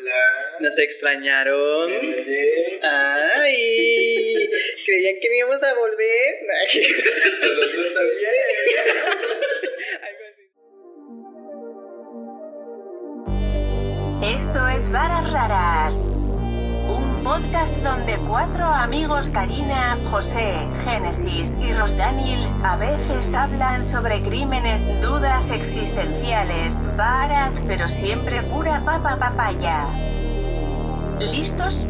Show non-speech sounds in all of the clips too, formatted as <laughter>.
Hola. ¿Nos extrañaron? Ay, creían que íbamos a volver. <laughs> Nosotros también. Esto es Varas Raras, podcast donde cuatro amigos Karina, José, Génesis y Ros Daniels a veces hablan sobre crímenes, dudas existenciales, varas, pero siempre pura papa papaya. ¿Listos?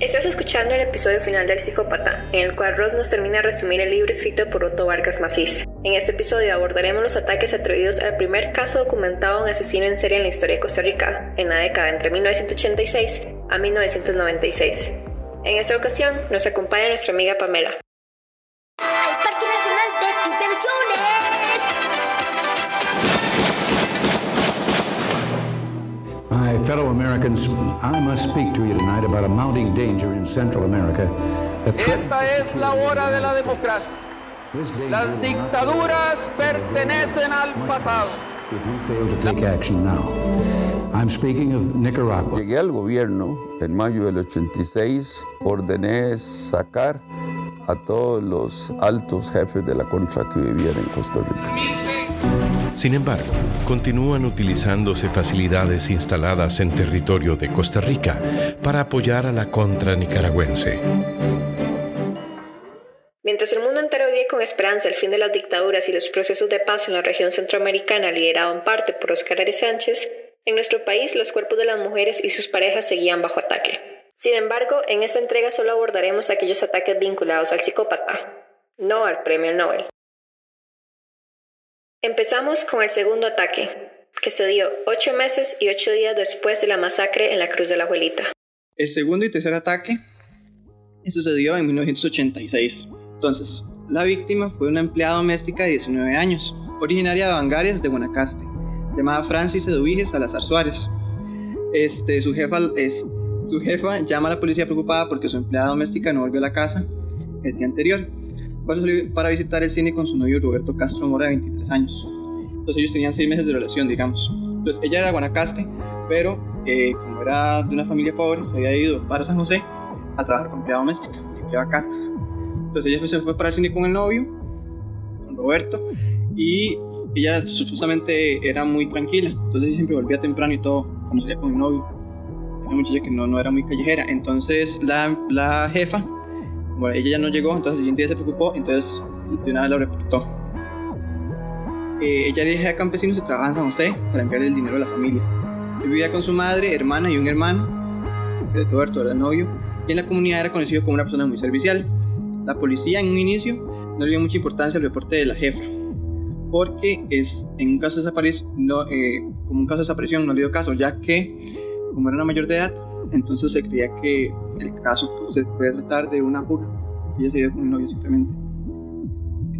Estás escuchando el episodio final del Psicópata, en el cual Ross nos termina de resumir el libro escrito por Otto Vargas Macís. En este episodio abordaremos los ataques atribuidos al primer caso documentado de un asesino en serie en la historia de Costa Rica, en la década entre 1986 a 1996. En esta ocasión nos acompaña nuestra amiga Pamela. ¡Ay, Parque Nacional de Diversiones! My fellow Americans, I must speak to you tonight about a mounting danger in Central America. Esta es la hora de la democracia. Las dictaduras pertenecen al pasado. worse if we fail to take action now. I'm speaking of Nicaragua. Llegué al gobierno en mayo del 86, ordené sacar a todos los altos jefes de la contra que vivían en Costa Rica. Sin embargo, continúan utilizándose facilidades instaladas en territorio de Costa Rica para apoyar a la contra nicaragüense. Mientras el mundo entero vive con esperanza el fin de las dictaduras y los procesos de paz en la región centroamericana liderado en parte por Oscar Arias Sánchez, en nuestro país los cuerpos de las mujeres y sus parejas seguían bajo ataque. Sin embargo, en esta entrega solo abordaremos aquellos ataques vinculados al psicópata, no al premio Nobel. Empezamos con el segundo ataque, que se dio ocho meses y ocho días después de la masacre en la Cruz de la Abuelita. El segundo y tercer ataque sucedió en 1986. Entonces, la víctima fue una empleada doméstica de 19 años, originaria de Bangares de Guanacaste, llamada Francis Eduviges Salazar Suárez. Este, su, jefa, es, su jefa llama a la policía preocupada porque su empleada doméstica no volvió a la casa el día anterior, cuando salió para visitar el cine con su novio Roberto Castro Mora de 23 años. Entonces ellos tenían 6 meses de relación, digamos. Entonces ella era de Guanacaste, pero eh, como era de una familia pobre, se había ido para San José a trabajar con empleada doméstica, limpiaba casas. Entonces ella se fue para el cine con el novio, con Roberto, y ella supuestamente era muy tranquila, entonces ella siempre volvía temprano y todo, como salía con el novio. Una muchacha que no, no era muy callejera. Entonces la, la jefa, como ella ya no llegó, entonces el siguiente día se preocupó, entonces de una vez lo reportó. Eh, ella hija de campesinos y trabajaba en San José para enviarle el dinero a la familia. Él vivía con su madre, hermana y un hermano, que Roberto era el novio, y en la comunidad era conocido como una persona muy servicial. La policía en un inicio no le dio mucha importancia al reporte de la jefa, porque es, en un caso de desaparición, no, eh, como un caso de desaparición no le dio caso, ya que como era una mayor de edad, entonces se creía que el caso se puede tratar de una fuga. Ella se dio con el novio simplemente.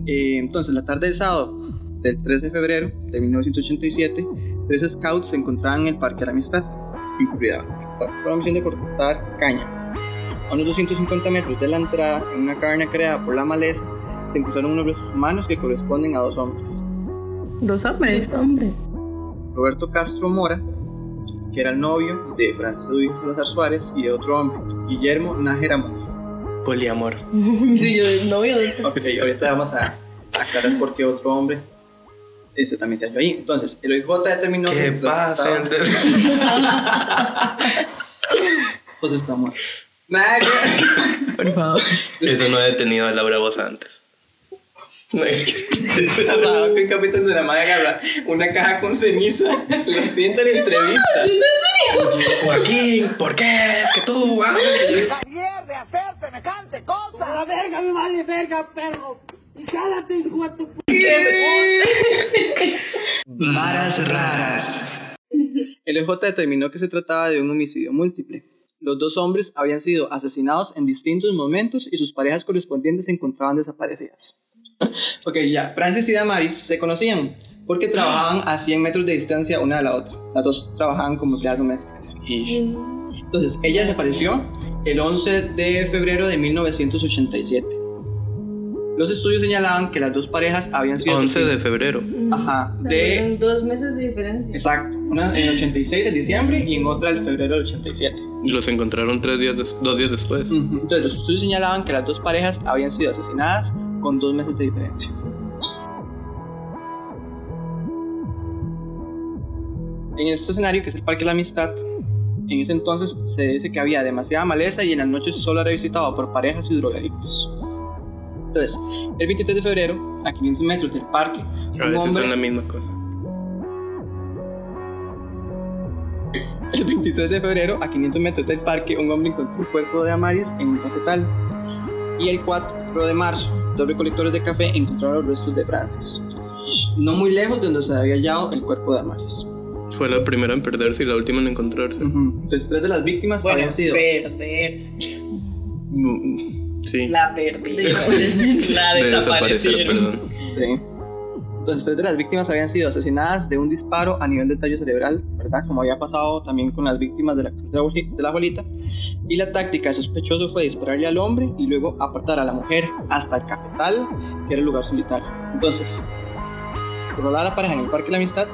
Eh, entonces, la tarde del sábado del 13 de febrero de 1987, tres scouts se encontraban en el Parque de la Amistad, en Curidad, por la misión de cortar caña. A unos 250 metros de la entrada, en una caverna creada por la maleza, se encontraron unos restos humanos que corresponden a dos hombres. Dos hombres. Roberto Castro Mora, que era el novio de Francis Luis Salazar Suárez, y de otro hombre, Guillermo Nájera Monge. Poliamor. <laughs> Sí, yo el novio de Ok, ahorita vamos a aclarar por qué otro hombre ese también se halló ahí. Entonces, el OIJ determinó ¿Qué que pasa? estaban- <laughs> <laughs> pues está muerto. Nada, que- Por favor. Eso no he detenido a Laura Voz antes. Atrapado <laughs> que capitán de la madre agarra una caja con ceniza, lo sienta en entrevista. Joaquín, ¿por qué es que tú haces? Varas raras. El OIJ determinó que se trataba de un homicidio múltiple. Los dos hombres habían sido asesinados en distintos momentos y sus parejas correspondientes se encontraban desaparecidas. <clears throat> ok, ya. Francis y Damaris se conocían porque trabajaban a 100 metros de distancia una de la otra. Las dos trabajaban como empleadas domésticas. Entonces, ella desapareció el 11 de febrero de 1987. Los estudios señalaban que las dos parejas habían sido 11 de asesinadas- febrero. Ajá, de... dos meses de diferencia. Exacto, una en el 86 en diciembre y en otra en febrero del 87. Y los encontraron tres días des- dos días después. Ujú. Entonces los estudios señalaban que las dos parejas habían sido asesinadas con dos meses de diferencia. En este escenario, que es el Parque de la Amistad, en ese entonces se dice que había demasiada maleza y en las noches solo era visitado por parejas y drogadictos. Entonces, el 23 de febrero, a 500 metros del parque, A un veces hombre- son la misma cosa. <laughs> El 23 de febrero, a 500 metros del parque, un hombre encontró el cuerpo de Amaris en un cafetal. Y el 4 de marzo, dos recolectores de café encontraron los restos de Francis. No muy lejos de donde se había hallado el cuerpo de Amaris. Fue la primera en perderse y la última en encontrarse. Entonces, tres de las víctimas Bueno, habían sido. perderse. Mm, Sí. La perdieron. <laughs> La <laughs> de desaparecer, perdón. Sí. Entonces, tres de las víctimas habían sido asesinadas de un disparo a nivel de tallo cerebral, ¿verdad? Como había pasado también con las víctimas de la cruz de la de bolita. Y la táctica del sospechoso fue dispararle al hombre y luego apartar a la mujer hasta el cafetal, que era el lugar solitario. Entonces, rolaba la pareja en el Parque de la Amistad,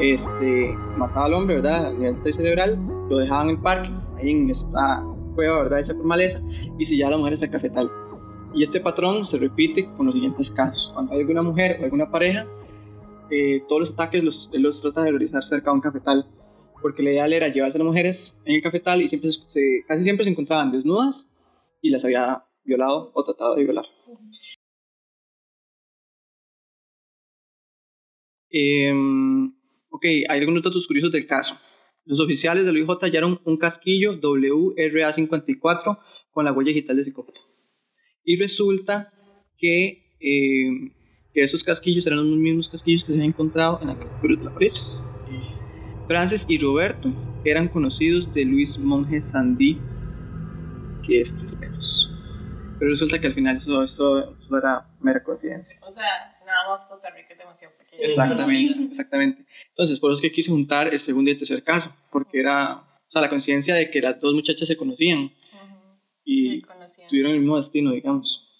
este, mataba al hombre, ¿verdad? A nivel de tallo cerebral, lo dejaban en el parque, ahí en esta cueva, ¿verdad? Hecha por maleza, y si ya la mujer hasta el cafetal. Y este patrón se repite con los siguientes casos. Cuando hay alguna mujer o alguna pareja, eh, todos los ataques los, los trata de realizar cerca de un cafetal. Porque la ideal era llevarse a las mujeres en el cafetal y siempre se- casi siempre se encontraban desnudas y las había violado o tratado de violar. Em, ok, hay algunos datos curiosos del caso. Los oficiales del OIJ hallaron un casquillo WRA-54 con la huella digital de psicópata. Y resulta que, eh, que esos casquillos eran los mismos casquillos que se habían encontrado en la cruz de la pared. Francis y Roberto eran conocidos de Luis Monge Sandí, que es tres pelos. Pero resulta que al final eso, eso, eso era mera coincidencia. O sea, nada más Costa Rica es demasiado pequeño. Exactamente, <laughs> exactamente. Entonces, por eso es que quise juntar el segundo y el tercer caso, porque era, o sea, la coincidencia de que las dos muchachas se conocían y tuvieron el mismo destino, digamos,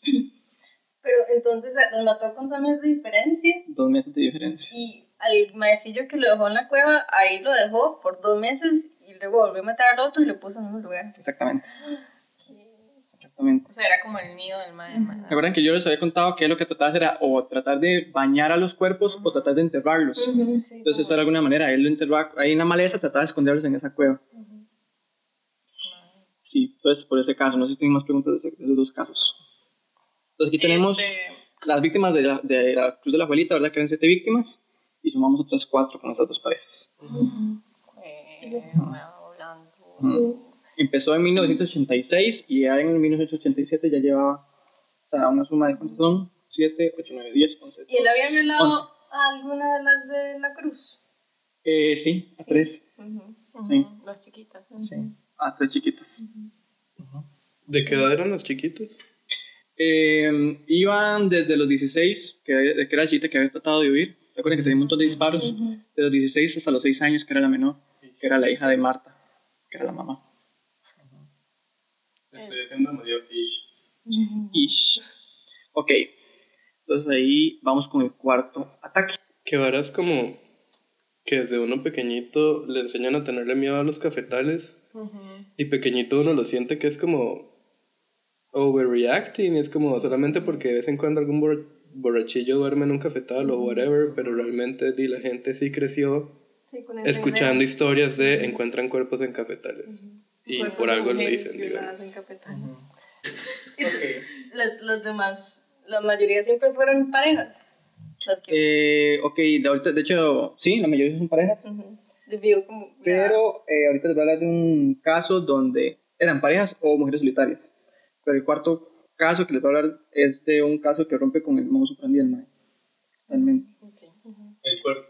Pero entonces los mató con dos meses de diferencia dos meses de diferencia. y al maecillo que lo dejó en la cueva, ahí lo dejó por dos meses y luego volvió a matar al otro y lo puso en un lugar. Exactamente. Exactamente. O sea, era como el nido del mae. ¿Se acuerdan que yo les había contado que lo que trataba de hacer era o tratar de bañar a los cuerpos o tratar de enterrarlos? Entonces, eso de alguna manera, él lo enterró ahí en la maleza, trataba de esconderlos en esa cueva. Sí, entonces por ese caso, no sé si tienen más preguntas de, esos dos casos. Entonces aquí tenemos Este, las víctimas de la, de la Cruz de la Abuelita, ¿verdad? Que eran siete víctimas, y sumamos otras cuatro con estas dos parejas. eh, hablando. Empezó en 1986 y ya en 1987 ya llevaba o sea, una suma de cuántos son? 7, 8, 9, 10, 11. ¿Y él había violado Once. a alguna de las de la cruz? Eh, sí, a tres. Sí, Las chiquitas. sí, a tres chiquitas. ¿De qué edad eran los chiquitos? Eh, iban desde los 16, que, que era la chiquita que había tratado de huir. Recuerden que tenía un montón de disparos. De los 16 hasta los 6 años, que era la menor, que era la hija de Marta, que era la mamá. Estoy haciendo medio ish. Ish. Ok, entonces ahí vamos con el cuarto ataque. Que varas como que desde uno pequeñito le enseñan a tenerle miedo a los cafetales y pequeñito uno lo siente que es como overreacting, es como solamente porque de vez en cuando algún bor- borrachillo duerme en un cafetal o whatever, pero realmente di, la gente sí creció Sí, con esa escuchando historias de encuentran cuerpos en cafetales y por de algo lo dicen, digamos. en cafetales. Y tú- los, los demás, la mayoría siempre fueron parejas. Las que Eh, ok, de, ahorita, de hecho, sí, la mayoría son parejas. debió como... Pero eh, ahorita les voy a hablar de un caso donde eran parejas o mujeres solitarias. Pero el cuarto caso que les voy a hablar es de un caso que rompe con el modus operandi del mae. Totalmente. El cuerpo.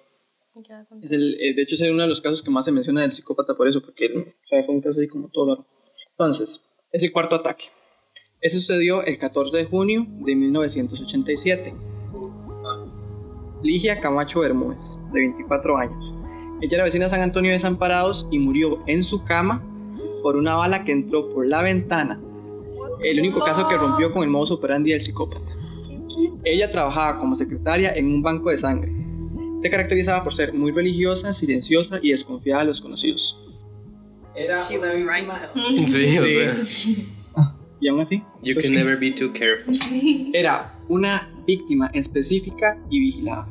Es el, eh, de hecho, es uno de los casos que más se menciona del psicópata por eso, porque o sea, fue un caso ahí como todo. Entonces, es el cuarto ataque. Ese sucedió el 14 de junio de 1987. Ligia Camacho Bermúdez, de 24 años. Ella era vecina de San Antonio de Desamparados y murió en su cama por una bala que entró por la ventana. El único caso que rompió con el modus operandi del psicópata. Ella trabajaba como secretaria en un banco de sangre. Se caracterizaba por ser muy religiosa, silenciosa y desconfiada de los conocidos. Era She una was right, víctima- though. <laughs> Sí, o Sí. sea. Y aún así, You can never be too careful. era una víctima específica y vigilada.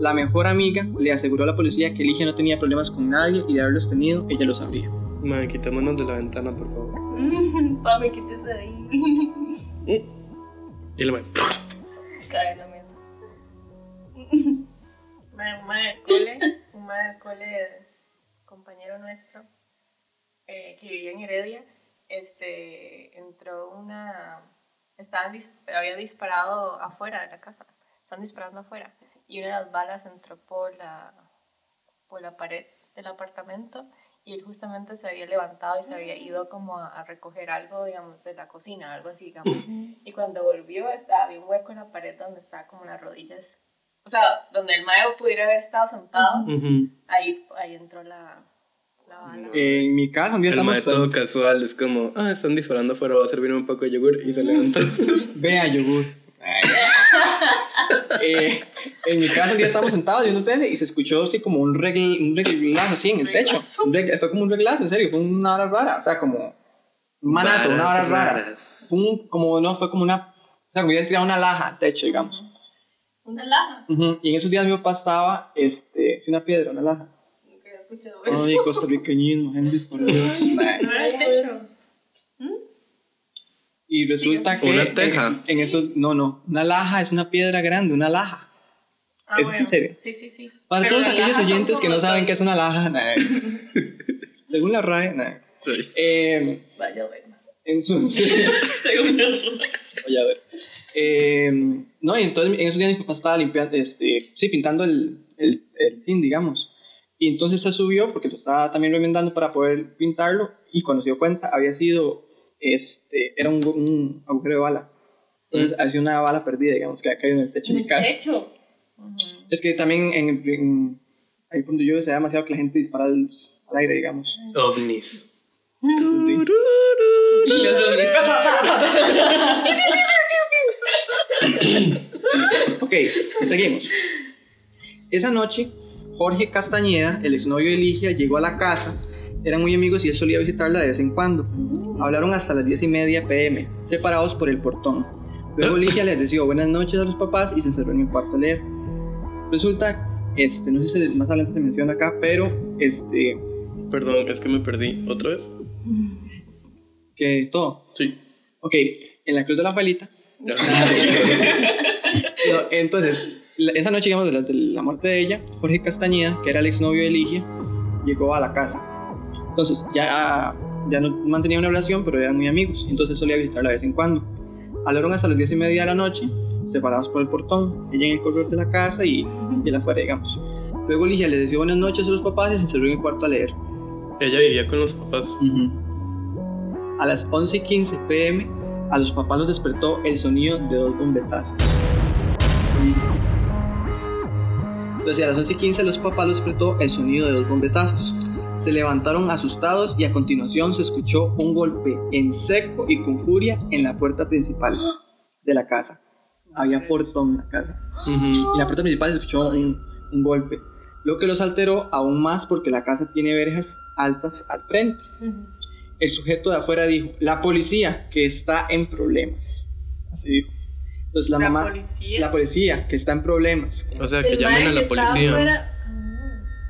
La mejor amiga le aseguró a la policía que Ligia no tenía problemas con nadie y de haberlos tenido, ella lo sabría. Madre, quitémonos de la ventana, por favor. <laughs> Papi, quítese de ahí. Y la madre, Cae en la mesa. <laughs> Un mae del cole, un mae del cole, compañero nuestro, eh, que vivía en Heredia, este, entró una, estaban había disparado afuera de la casa, estaban disparando afuera, y una de las balas entró por la, por la pared del apartamento, y él justamente se había levantado y se había ido como a, a recoger algo, digamos, de la cocina, algo así, digamos, y cuando volvió estaba había un hueco en la pared donde estaba como las rodillas, o sea, donde el mago pudiera haber estado sentado, Ujú. ahí, ahí entró la, la bala. En mi casa, un día El estamos. todo casual, es como, ah, están disparando afuera, voy a servirme un poco de yogur y se levanta. <laughs> Vea, yogur. <laughs> Eh, en mi casa un día estábamos sentados viendo tele y se escuchó así como un, regl un reglazo así en el techo. Fue como un reglazo, en serio, fue una hora rara. O sea, como un manazo, una hora rara. Fue un, como, no, fue como una. O sea, como hubieran tirado una laja al techo, digamos. Una laja. Ujú, Y en esos días mi papá estaba, este, sí, una piedra, una laja. Nunca había escuchado eso. Ay, costarriqueñismo, gente, por Dios. ¿No era el techo? Y resulta que. Una teja. En, en eso, no, no. Una laja es una piedra grande, una laja. Ah, ¿Es en serio? Sí, sí, sí. Para Pero todos aquellos oyentes que no saben con- qué es una laja, nah. <laughs> según la RAE, nah. Sí. Eh, Vaya, bueno. entonces, <laughs> Según <laughs> el voy a ver. Eh, no, y entonces en esos días mi papá estaba limpiando, este, sí, pintando el, el, el zinc, digamos. Y entonces se subió porque lo estaba también remendando para poder pintarlo. Y cuando se dio cuenta, había sido, este, era un, un agujero de bala. Entonces, había sido una bala perdida, digamos, que había caído en el techo de mi casa. hecho. Es que también en, en- ahí donde yo se da demasiado que la gente dispara al, al aire, digamos. OVNIs. Entonces, sí. <laughs> Y los zombies, <laughs> <laughs> Ok, seguimos. Esa noche, Jorge Castañeda, el exnovio de Ligia, llegó a la casa. Eran muy amigos y él solía visitarla de vez en cuando. Hablaron hasta las 10 y media pm, separados por el portón. Luego Ligia les deseó buenas noches a los papás y se encerró en mi cuarto a leer. Resulta, este, no sé si más adelante se menciona acá, pero este, Perdón, es que me perdí. ¿Otra vez? que todo. Sí. Ok, en la cruz de la abuelita <laughs> No, entonces, esa noche, digamos, de la, de la muerte de ella, Jorge Castañeda, que era el exnovio de Ligia, llegó a la casa. Entonces, ya, ya no mantenía una relación, pero eran muy amigos. Entonces, solía visitarla de vez en cuando. Hablaron hasta las diez y media de la noche, separados por el portón, ella en el corredor de la casa y, y él afuera, digamos. Luego Ligia le deseó buenas noches a los papás y se encerró en el cuarto a leer. Ella vivía con los papás. A las 11 y 15 pm, a los papás los despertó el sonido de dos bombetazos. Entonces, a las 11 y 15 los papás los despertó el sonido de dos bombetazos. Se levantaron asustados y a continuación se escuchó un golpe en seco y con furia en la puerta principal de la casa. Había portón en la casa. Y en la puerta principal se escuchó un, un golpe. Lo que los alteró aún más porque la casa tiene verjas altas al frente. El sujeto de afuera dijo, la policía que está en problemas. Así dijo. Entonces la, La mamá, policía. la policía que está en problemas. O sea, que El llamen a la policía. afuera-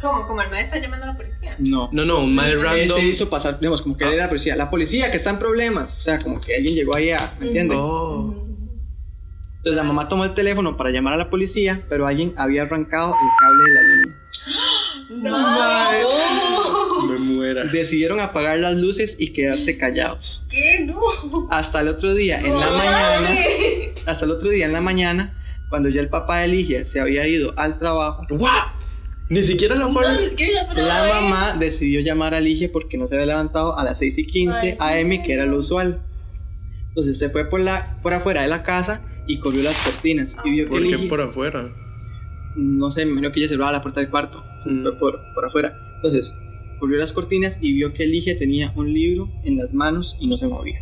¿Cómo? ¿Como el maestro está llamando a la policía? No. No, no, un mae Él random. se hizo pasar, digamos, como que él era la policía. La policía que está en problemas. O sea, como que alguien llegó ahí a, ¿me entienden? Oh. Entonces la mamá tomó el teléfono para llamar a la policía, pero alguien había arrancado el cable de la línea. <gasps> <gasps> No. <laughs> Me muera. Decidieron apagar las luces y quedarse callados. ¿Qué? No. Hasta el otro día, en la ¿Cómo mañana, hace? hasta el otro día en la mañana, cuando ya el papá de Ligia se había ido al trabajo, ¿What? Ni siquiera la No, fueron. ni siquiera la la mamá decidió llamar a Ligia porque no se había levantado a las 6 y 15 am, que era lo usual. Entonces se fue por, la, por afuera de la casa y corrió las cortinas y vio que ¿Por qué Ligia, por afuera? No sé, me imagino que ella cerraba la puerta del cuarto, entonces Mm. fue por, por afuera. Entonces corrió las cortinas y vio que Ligia tenía un libro en las manos y no se movía.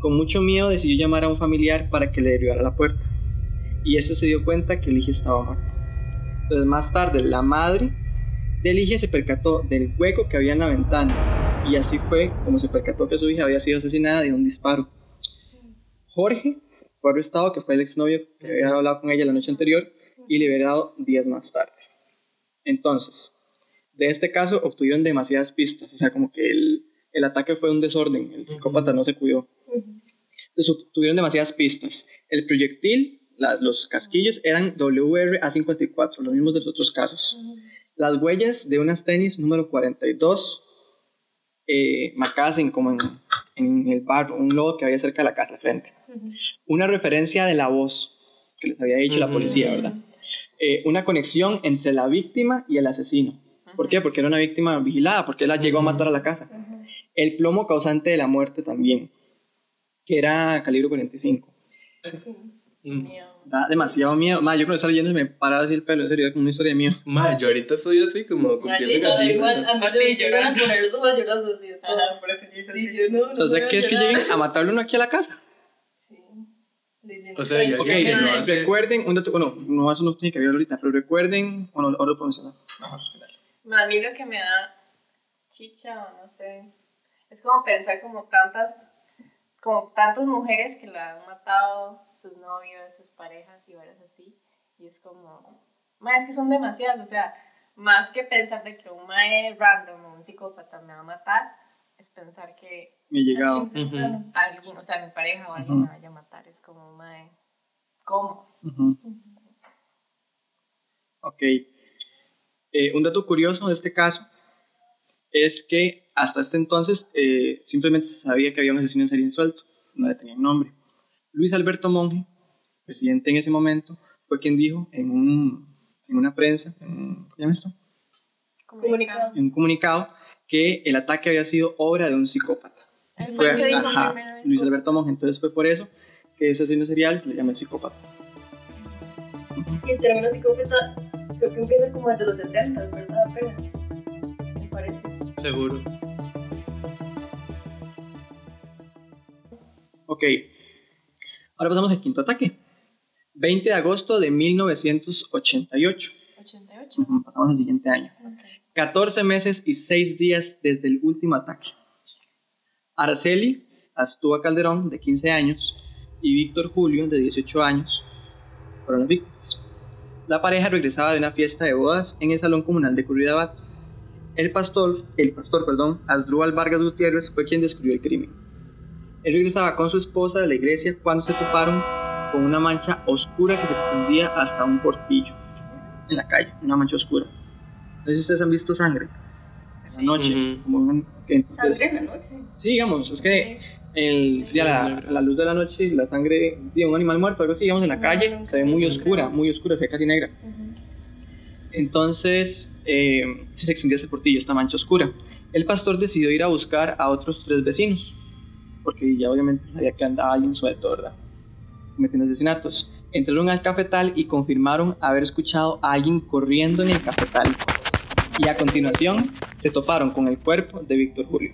Con mucho miedo decidió llamar a un familiar para que le derribara la puerta. y ese se dio cuenta que Ligia estaba muerta. Entonces más tarde la madre de Ligia se percató del hueco que había en la ventana y así fue como se percató que su hija había sido asesinada de un disparo. Jorge fue arrestado, que fue el exnovio que había hablado con ella la noche anterior, y liberado días más tarde. Entonces, de este caso obtuvieron demasiadas pistas, o sea, como que el, el ataque fue un desorden, el psicópata no se cuidó. Entonces obtuvieron demasiadas pistas. El proyectil, la- los casquillos eran WR-A54, los mismos de los otros casos. Las huellas de unas tenis número 42, eh, marcadas en, como en, en el barro, un lodo que había cerca de la casa al frente. Una referencia de la voz que les había dicho la policía, ¿verdad? Eh, una conexión entre la víctima y el asesino. ¿Por qué? Porque era una víctima vigilada, porque él la llegó a matar a la casa. El plomo causante de la muerte también, que era calibre 45. Da demasiado miedo. Ma, yo cuando estaba leyendo se me paraba así el pelo, en serio, era como una historia de miedo. Ma, yo ahorita estoy así como con piel de gallina. igual, a mí Así, se me empiezan a llorosos. así. Ajá, por eso yo hice Sí, así. yo no, no Entonces, ¿qué es que llorar. lleguen a matarlo uno aquí a la casa? O sea, ya Ok, que no hace... recuerden, un dato, bueno, no, eso no tiene que ver ahorita, pero recuerden, bueno, ahora lo puedo mencionar. Mejor, dale. Ma, A mí lo que me da chicha, o no sé, es como pensar como tantas, como tantas mujeres que la han matado, sus novios, sus parejas y varias así, y es como, ma, es que son demasiadas, o sea, más que pensar de que un mae random o un psicópata me va a matar, es pensar que Me he llegado. alguien, alguien, o sea, mi pareja o alguien me vaya a matar, es como, mae, ¿cómo? Ujú. Ok. Eh, un dato curioso de este caso es que hasta este entonces eh, simplemente se sabía que había un asesino en serie insuelto, no le tenían nombre. Luis Alberto Monge, presidente en ese momento, fue quien dijo en, un, en una prensa, en, ¿cómo se llama esto? Comunicado. en un comunicado, que el ataque había sido obra de un psicópata. Fue Fue, el que dijo ajá. Luis Alberto Monge, entonces fue por eso que ese asesino serial se le llama el psicópata. Y el término psicópata creo que empieza como desde los 70, ¿verdad? Apenas. Me parece. Seguro. Ok. Ahora pasamos al quinto ataque. 20 de agosto de 1988. 88. Ujú, Pasamos al siguiente año. 14 meses y 6 días desde el último ataque. Araceli Astúa Calderón, de 15 años, y Víctor Julio, de 18 años, fueron las víctimas. La pareja regresaba de una fiesta de bodas en el Salón Comunal de Curridabat. El pastor, el pastor, perdón, Asdrúbal Vargas Gutiérrez fue quien descubrió el crimen. Él regresaba con su esposa de la iglesia cuando se toparon con una mancha oscura que se extendía hasta un portillo en la calle, una mancha oscura. No sé si ustedes han visto sangre noche. Como un- que entonces- Sangre en la noche. Sí, digamos, es que el, ya la, la luz de la noche, la sangre de un animal muerto, algo así, digamos, en la calle, se ve muy oscura, muy oscura, se ve casi negra. Entonces, eh, se extendía ese portillo, esta mancha oscura. El pastor decidió ir a buscar a otros tres vecinos, porque ya obviamente sabía que andaba alguien suelto, ¿verdad? Cometiendo asesinatos. Entraron al cafetal y confirmaron haber escuchado a alguien corriendo en el cafetal. Y a continuación se toparon con el cuerpo de Víctor Julio.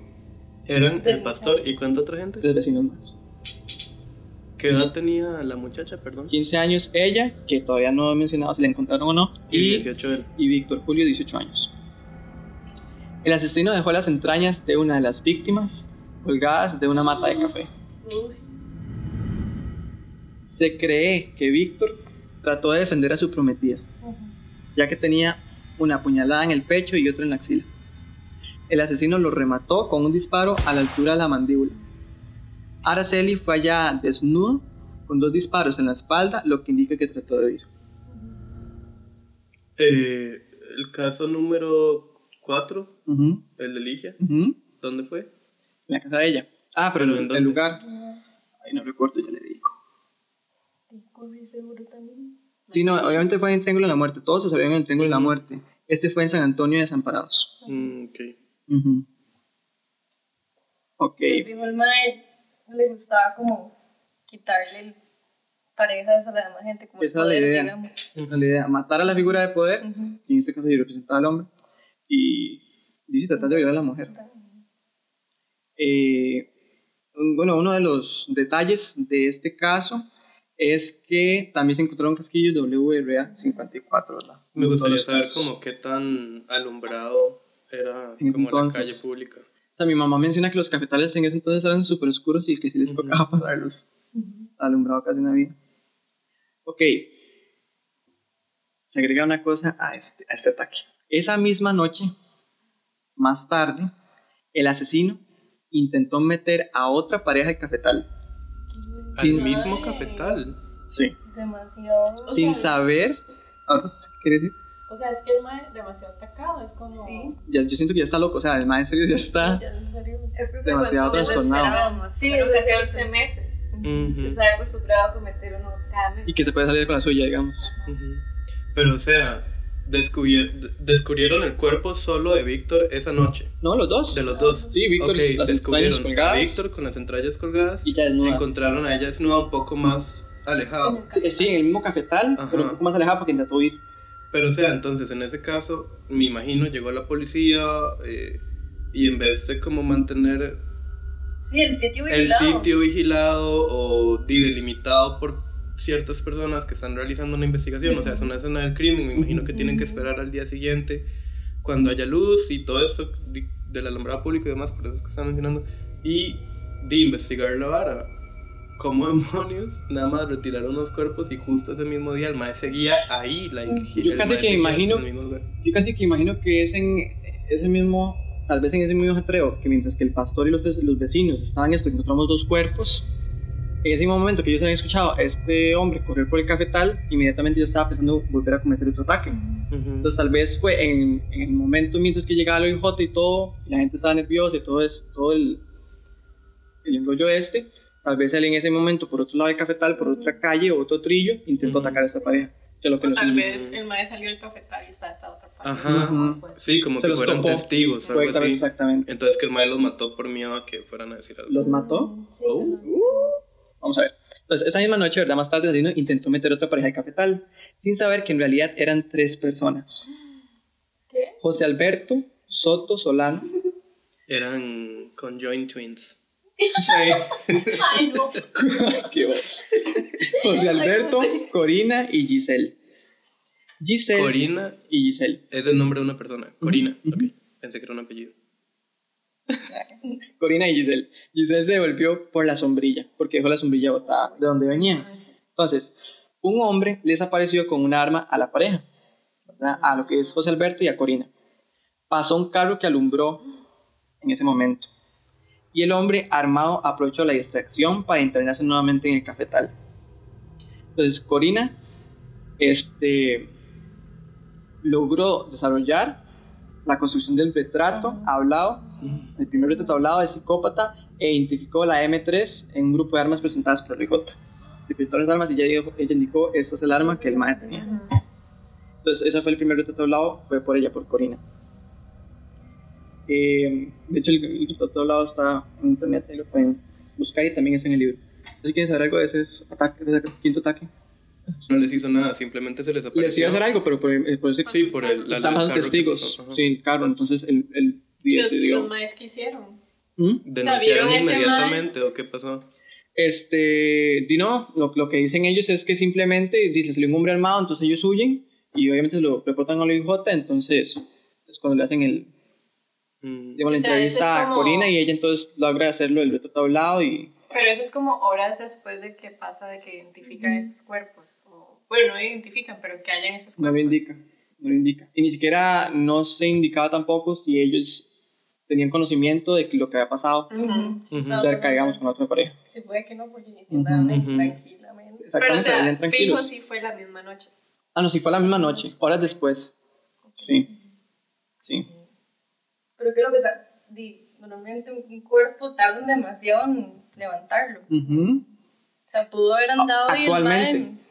Eran el pastor y cuánta otra gente. Tres vecinos más. ¿Qué edad tenía la muchacha, perdón? 15 años ella, que todavía no he mencionado si la encontraron o no, Y y, 18 él. y Víctor Julio, 18 años. El asesino dejó las entrañas de una de las víctimas colgadas de una mata de café. Se cree que Víctor trató de defender a su prometida, ya que tenía una puñalada en el pecho y otra en la axila. El asesino lo remató con un disparo a la altura de la mandíbula. Araceli fue hallada desnuda con dos disparos en la espalda, lo que indica que trató de huir. Eh, el caso número 4, Ujú, el de Ligia. ¿dónde fue? En la casa de ella. Ah, pero, ¿Pero el, en el lugar. Ay, no recuerdo, ya le digo. seguro también. Sí, no, obviamente fue en el Triángulo de la Muerte. Todos se sabían en el Triángulo de la Muerte. Este fue en San Antonio de Desamparados. Mm, ok. Ujú. Ok. Fijo, el mae le gustaba como quitarle el parejas a la demás gente, como Esa es la idea. digamos. Esa es la idea. Matar a la figura de poder, Ujú. y en este caso yo representaba al hombre, y dice tratar de violar a la mujer. Eh, bueno, uno de los detalles de este caso es que también se encontraron casquillos WRA-54, ¿verdad? Me En gustaría saber como qué tan alumbrado era En como la calle entonces. pública. O sea, mi mamá menciona que los cafetales en ese entonces eran súper oscuros y que sí les tocaba <laughs> pasar luz. Alumbrado casi no había. Ok. Se agrega una cosa a este, a este ataque. Esa misma noche, más tarde, el asesino intentó meter a otra pareja de cafetal. Al Sin- mismo cafetal. Sí. Demasiado. o Sin sea, saber. Ah, ¿Qué quiere decir? O sea, es que el mae demasiado atacado, es como. Sí. Ya, yo siento que ya está loco. O sea, el man en serio ya está. Es que se Demasiado aguantó trastornado. demasiado. Sí, Fueron es de 14 14 meses. Ujú, Está acostumbrado a cometer uno cada mes. Y que se puede salir con la suya, digamos. ujú. Pero o sea, descubrieron el cuerpo solo de Víctor esa noche. No, los dos. De los dos. Sí, Víctor, Ok, las entrañas descubrieron a colgadas. Víctor con las entrañas colgadas. Y ya desnuda. Encontraron a ella desnuda un poco más alejado. Sí, sí, en el mismo cafetal, Ajá. pero un poco más alejado porque intentó huir. Pero o sea, entonces en ese caso, me imagino, llegó la policía eh, y en vez de como mantener Sí, el sitio el vigilado. sitio vigilado o delimitado por ciertas personas que están realizando una investigación, o sea, es una escena del crimen, me imagino que tienen que esperar al día siguiente cuando haya luz y todo esto di- del alumbrado público y demás, por eso es que están mencionando, y de investigar la vara. ¿Cómo <laughs> demonios? Nada más retiraron los cuerpos y justo ese mismo día el maestro seguía ahí. like, Yo casi que imagino-. Yo casi que imagino que es en ese mismo, tal vez en ese mismo atreo, que mientras que el pastor y los, los vecinos estaban esto, encontramos dos cuerpos. En ese mismo momento que ellos habían escuchado a este hombre correr por el cafetal, inmediatamente ya estaba pensando volver a cometer otro ataque. Ujú. Entonces tal vez fue en, en el momento mientras que llegaba el OIJ y todo, y la gente estaba nerviosa y todo, es, todo el, el enrollo este, tal vez él en ese momento por otro lado del cafetal, por otra calle o otro trillo, intentó Ujú. atacar a esta pareja. Lo que tal vez el mae salió del cafetal y está esta otra parte. Ajá. Pues, sí, como Se que los fueran topó. testigos, algo así. exactamente. Entonces que el mae los mató por miedo a que fueran a decir algo. ¿Los mató? Sí, Oh. Vamos a ver. Entonces, esa misma noche, ¿verdad? Más tarde, asesino intentó meter otra pareja de cafetal, sin saber que en realidad eran tres personas. ¿Qué? José Alberto Soto Solano. Eran conjoined twins. Ay, no. Qué voz. José Alberto, Corina y Giselle. Giselle Corina y Giselle. es el nombre de una persona. Corina. ok. Pensé que era un apellido. Corina y Giselle. Giselle se devolvió por la sombrilla, porque dejó la sombrilla botada de donde venían. Entonces, un hombre les apareció con un arma a la pareja, a lo que es José Alberto y a Corina. Pasó un carro que alumbró en ese momento. Y el hombre armado aprovechó la distracción para internarse nuevamente en el cafetal. Entonces, Corina este, logró desarrollar la construcción del retrato hablado, el primer retrato hablado de psicópata, e identificó la M3 en un grupo de armas presentadas por Rigota. Decretó las armas y ella, dijo, ella indicó, esta es el arma que el MAE tenía. Entonces, ese fue el primer retrato hablado, fue por ella, por Corina. Eh, de hecho, el, el retrato hablado está en internet, ahí lo pueden buscar y también está en el libro. Si quieren saber algo de ese ataque, de ese quinto ataque, No les hizo nada, simplemente se les apareció. les iba a hacer algo, pero por, eh, por ese Sí, por el. la- el que testigos. pasó. Sí, el carro, entonces el, el Los, decidió. los maes que hicieron. ¿Mm? ¿Denunciaron ¿vieron este inmediatamente o qué pasó? Este, no, lo, lo que dicen ellos es que simplemente dice, salió un hombre armado, entonces ellos huyen y obviamente se lo reportan al OIJ, entonces es cuando le hacen el, Mm, digamos, la O sea, entrevista eso es a como- Corina y ella entonces logra hacerlo el retrato hablado y Pero eso es como horas después de que pasa de que identifican estos cuerpos. O, bueno, no identifican, pero que hayan estos no cuerpos. lo indica, no lo indica. Y ni siquiera no se indicaba tampoco si ellos tenían conocimiento de lo que había pasado Ujú. Ujú. cerca, digamos, con la otra pareja. Se puede que no, porque se andan ujú. tranquilamente. Pero o Exactamente, sea, fijo sí fue la misma noche. Ah, no, sí fue la misma noche, horas después. Sí. Sí. Pero que lo que normalmente un un cuerpo tarda demasiado en levantarlo. Ujú. O sea, pudo haber andado y el Actualmente. mae-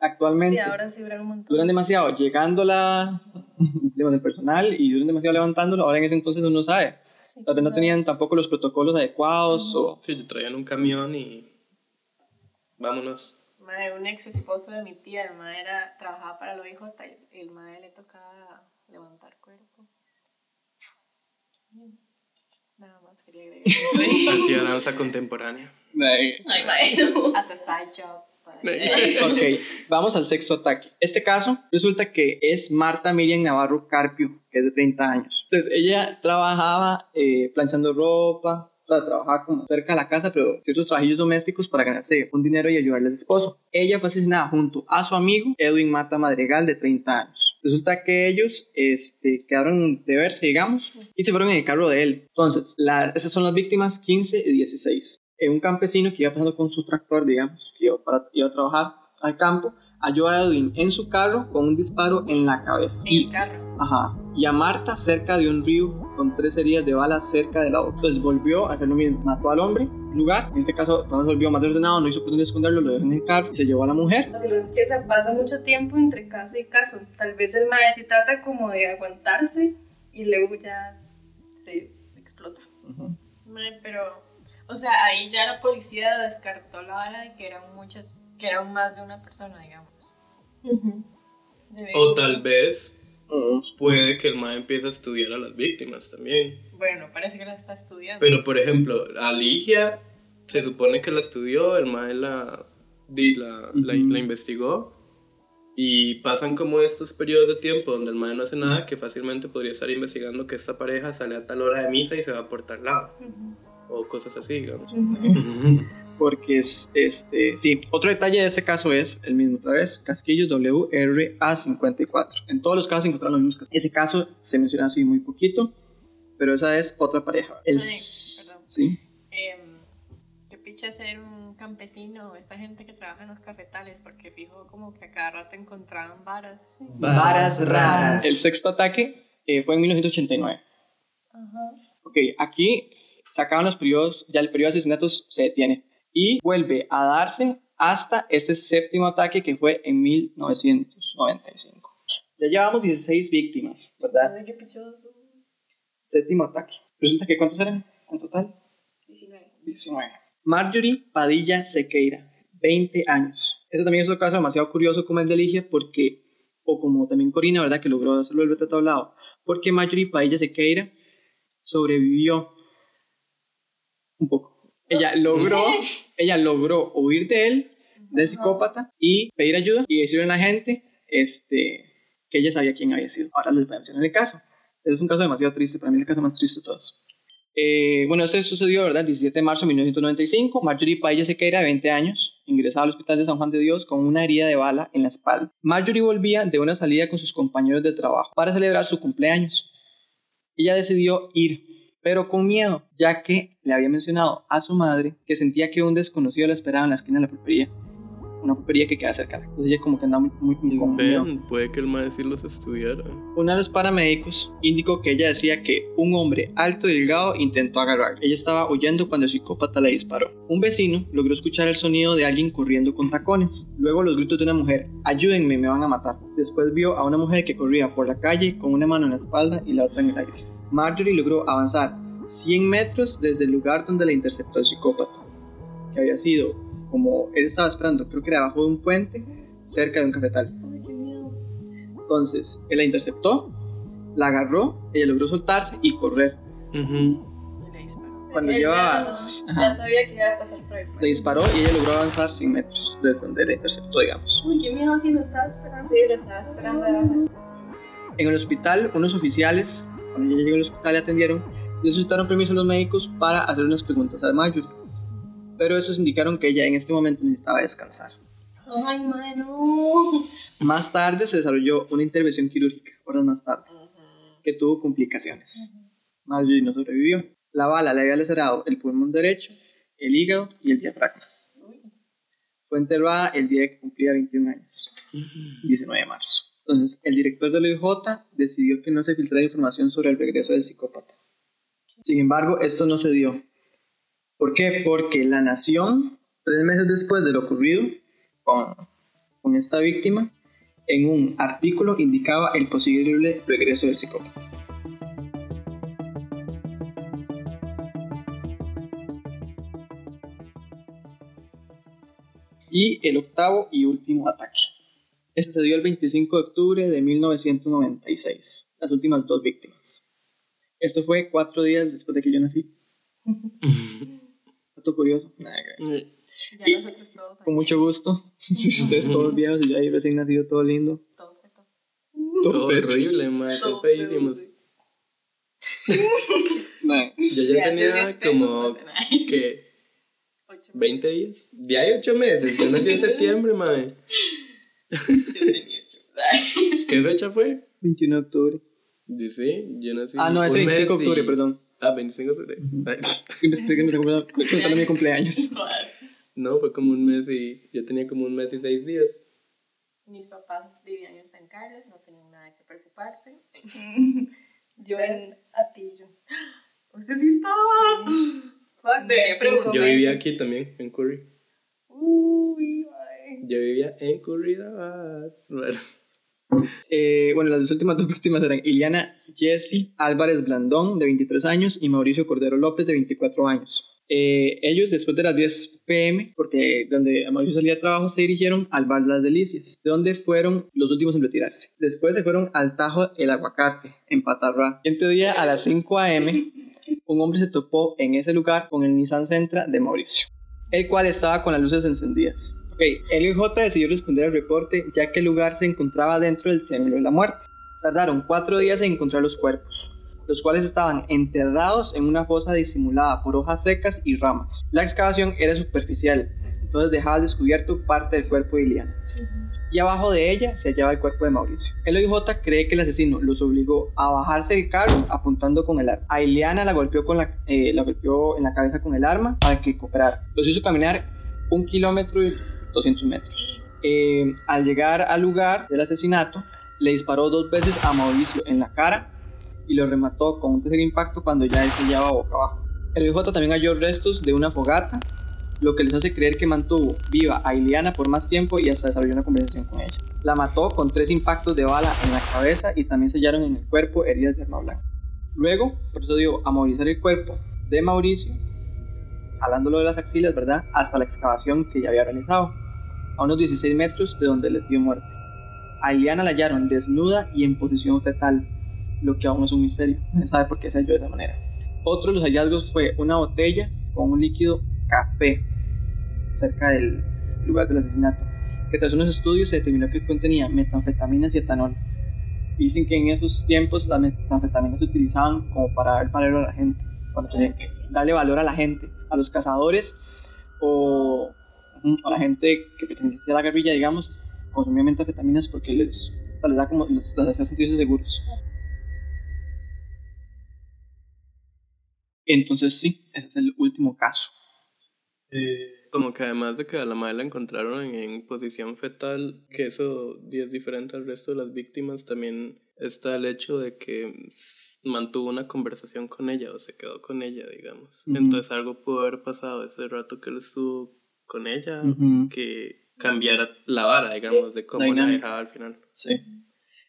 Actualmente. Sí, ahora sí duran un montón. duran demasiado llegando la <laughs> digamos, el personal y duran demasiado levantándolo. Ahora en ese entonces uno sabe. Sí, Tal vez no tenían tampoco los protocolos adecuados o... Sí, traían un camión y. Vámonos. Mae, un ex esposo de mi tía, el mae era, trabajaba para el OIJ y el mae le tocaba levantar cuerpos. Nada más quería agregar. Hacía <laughs> danza contemporánea. Ay, mae, no. As a side job. but- ok, vamos al sexto ataque. Este caso resulta que es Marta Miriam Navarro Carpio, que es de 30 años. Entonces, ella trabajaba eh, planchando ropa, o sea, trabajaba como cerca de la casa, pero ciertos trabajillos domésticos para ganarse un dinero y ayudarle al esposo. Ella fue asesinada junto a su amigo Edwin Mata Madrigal, de 30 años. Resulta que ellos este, quedaron de verse, digamos, y se fueron en el carro de él. Entonces, la, esas son las víctimas 15 y 16. Eh, un campesino que iba pasando con su tractor, digamos, que iba, para, iba a trabajar al campo, halló a Edwin en su carro con un disparo en la cabeza. En el carro. Ajá. Y a Marta cerca de un río con tres heridas de bala cerca de la otra. Entonces volvió a hacer lo mismo. Mató al hombre lugar. En este caso, todo se volvió más ordenado, no hizo por dónde esconderlo, lo dejó en el carro y se llevó a la mujer. Si lo es que se pasa mucho tiempo entre caso y caso. Tal vez el maestro trata como de aguantarse y luego ya se explota. Mae, pero, o sea, ahí ya la policía descartó la vara de que eran muchas, que eran más de una persona, digamos. O tal vez puede que el mae empiece a estudiar a las víctimas también. Bueno, parece que la está estudiando. Pero por ejemplo, a Ligia se supone que la estudió, el mae la, di- la, la, la investigó. Y pasan como estos periodos de tiempo donde el mae no hace nada, que fácilmente podría estar investigando que esta pareja sale a tal hora de misa y se va por tal lado. O cosas así, digamos. <laughs> Porque es, este, sí, otro detalle de este caso es el mismo otra vez, Casquillo WRA54. En todos los casos se encontraron los mismos casos. Ese caso se menciona así muy poquito, pero esa es otra pareja. El, Ay, perdón. sí, Em, qué picha ser un campesino, esta gente que trabaja en los cafetales, porque fijo como que a cada rato encontraban varas. varas raras. El sexto ataque eh, fue en 1989. Ok, aquí sacaban los periodos, ya el periodo de asesinatos se detiene y vuelve a darse hasta este séptimo ataque que fue en 1995. Ya llevamos 16 víctimas, ¿verdad? Ay, qué pichoso. Séptimo ataque. Resulta que ¿cuántos eran en total? 19. 19. Marjorie Padilla Sequeira, 20 años. Este también es otro caso demasiado curioso como el de Ligia porque, o como también Corina, ¿verdad? Que logró hacerlo el retrato hablado. Porque Marjorie Padilla Sequeira sobrevivió un poco. Ella logró, ella logró huir de él, del psicópata, y pedir ayuda y decirle a la gente este, que ella sabía quién había sido. Ahora les voy a mencionar el caso. Ese es un caso demasiado triste, para mí es el caso más triste de todos. Eh, bueno, esto sucedió, ¿verdad? El 17 de marzo de 1995. Marjorie Paella Sequeira, de 20 años, ingresaba al hospital de San Juan de Dios con una herida de bala en la espalda. Marjorie volvía de una salida con sus compañeros de trabajo para celebrar su cumpleaños. Ella decidió ir, pero con miedo, ya que le había mencionado a su madre que sentía que un desconocido la esperaba en la esquina de la pulpería. Una pulpería que queda cerca. Entonces ella como que andaba muy, muy, muy con miedo. Puede que el mae sí los estudiara. Uno de los paramédicos indicó que ella decía que un hombre alto y delgado intentó agarrar. Ella estaba huyendo cuando el psicópata le disparó. Un vecino logró escuchar el sonido de alguien corriendo con tacones. Luego los gritos de una mujer, ayúdenme, me van a matar. Después vio a una mujer que corría por la calle con una mano en la espalda y la otra en el aire. Marjorie logró avanzar 100 metros desde el lugar donde la interceptó el psicópata, que había sido como él estaba esperando, creo que era abajo de un puente, cerca de un cafetal. Entonces, él la interceptó, la agarró, ella logró soltarse y correr. Cuando Ella llevaba, <laughs> Ya sabía que iba a pasar por ahí. le disparó y ella logró avanzar 100 metros desde donde la interceptó, digamos. Uy, qué miedo si lo estaba esperando. Sí, lo estaba esperando. En el hospital, unos oficiales, cuando ella llegó al hospital y atendieron, le solicitaron permiso a los médicos para hacer unas preguntas a Marjorie. Pero esos indicaron que ella en este momento necesitaba descansar. Ay, madre, no. Más tarde se desarrolló una intervención quirúrgica, horas más tarde, que tuvo complicaciones. Marjorie no sobrevivió. La bala le había lacerado el pulmón derecho, el hígado y el diafragma. Fue enterrada el día que cumplía 21 años, 19 de marzo. Entonces, el director del OIJ decidió que no se filtrara información sobre el regreso del psicópata. Sin embargo, esto no se dio. ¿Por qué? Porque La Nación, tres meses después de lo ocurrido con, con esta víctima, en un artículo indicaba el posible regreso del psicópata. Y el octavo y último ataque. Este se dio el 25 de octubre de 1996. Las últimas dos víctimas. Esto fue cuatro días después de que yo nací. Dato curioso. Ya nosotros todos. Con mucho gusto. <laughs> Si ustedes todos viejos y yo ahí recién nacido, todo lindo. Todo feto. Todo horrible, madre. Todo feísimos. <laughs> Yo ya Ya tenía despejo, como que 20 días. De ahí 8 meses. Yo nací en <laughs> septiembre, madre. Yo tenía ocho. ¿Qué fecha fue? 21 de octubre. Dice, yo nací. Ah, no, es un 25 de mes octubre, y- perdón. Ah, 25 de octubre. Ay, Estoy que me está contando- contando mi cumpleaños. <laughs> No, fue como un mes y. Yo tenía como un mes y seis días. Mis papás vivían en San Carlos, no tenían nada que preocuparse. <laughs> Yo en Atillo. Usted sí estaba. Fuck, Cinco preguntar. Yo vivía aquí también, en Curry. Uy. Yo vivía en Curridabat. Bueno. Eh, bueno, las dos últimas <laughs> dos víctimas eran Iliana Jessie Álvarez Blandón, de 23 años, y Mauricio Cordero López, de 24 años. Eh, ellos, después de las 10 pm, porque donde Mauricio salía de trabajo, se dirigieron al Bar Las Delicias, donde fueron los últimos en retirarse. Después se fueron al Tajo El Aguacate, en Patarrá. El siguiente día, a las 5 am, un hombre se topó en ese lugar con el Nissan Sentra de Mauricio, el cual estaba con las luces encendidas. Ok, el IJ decidió responder al reporte ya que el lugar se encontraba dentro del Triángulo de la Muerte. Tardaron cuatro días en encontrar los cuerpos, los cuales estaban enterrados en una fosa disimulada por hojas secas y ramas. La excavación era superficial, entonces dejaba al descubierto parte del cuerpo de Iliana. Y abajo de ella se hallaba el cuerpo de Mauricio. El OIJ cree que el asesino los obligó a bajarse del carro apuntando con el arma. A Iliana la golpeó, con la, eh, la golpeó en la cabeza con el arma para que cooperara. Los hizo caminar un kilómetro y 200 metros. Eh, al llegar al lugar del asesinato, le disparó dos veces a Mauricio en la cara y lo remató con un tercer impacto cuando ya él se boca abajo. El OIJ también halló restos de una fogata, lo que les hace creer que mantuvo viva a Iliana por más tiempo y hasta desarrolló una conversación con ella. La mató con tres impactos de bala en la cabeza y también sellaron en el cuerpo heridas de arma blanca. Luego procedió a movilizar el cuerpo de Mauricio, jalándolo de las axilas, ¿verdad? Hasta la excavación que ya había realizado, a unos 16 metros de donde les dio muerte. A Iliana la hallaron desnuda y en posición fetal, lo que aún es un misterio. No se sabe por qué se halló de esa manera. Otro de los hallazgos fue una botella con un líquido café cerca del lugar del asesinato, que tras unos estudios se determinó que contenía metanfetaminas y etanol. Dicen que en esos tiempos las metanfetaminas se utilizaban como para dar valor a la gente, cuando darle valor a la gente, a los cazadores o a la gente que pertenecía a la guerrilla, digamos, consumía metanfetaminas porque les, o sea, les da como, los, los hacía sentirse seguros. Entonces sí, ese es el último caso. Como que además de que a la madre la encontraron en, en posición fetal, que eso es diferente al resto de las víctimas, también está el hecho de que mantuvo una conversación con ella o se quedó con ella, digamos. Ujú. Entonces algo pudo haber pasado ese rato que él estuvo con ella, Ujú. que cambiara la vara, digamos, de cómo la dinámica. dejaba al final. Sí.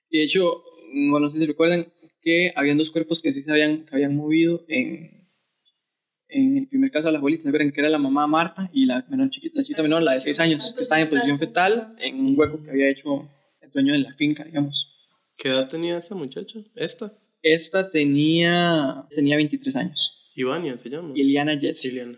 Y de hecho, bueno, no sé si recuerdan que habían dos cuerpos que sí se habían, que habían movido en, en el primer caso de la abuelita, ¿se acuerdan? Que era la mamá Marta y la menor chiquita, la chiquita menor, la de 6 años, que estaba en posición fetal en un hueco que había hecho el dueño de la finca, digamos. ¿Qué edad tenía esa muchacha? Esta. Esta tenía, tenía 23 años. Ivania se llama. Y Eliana Jessie. Iliana.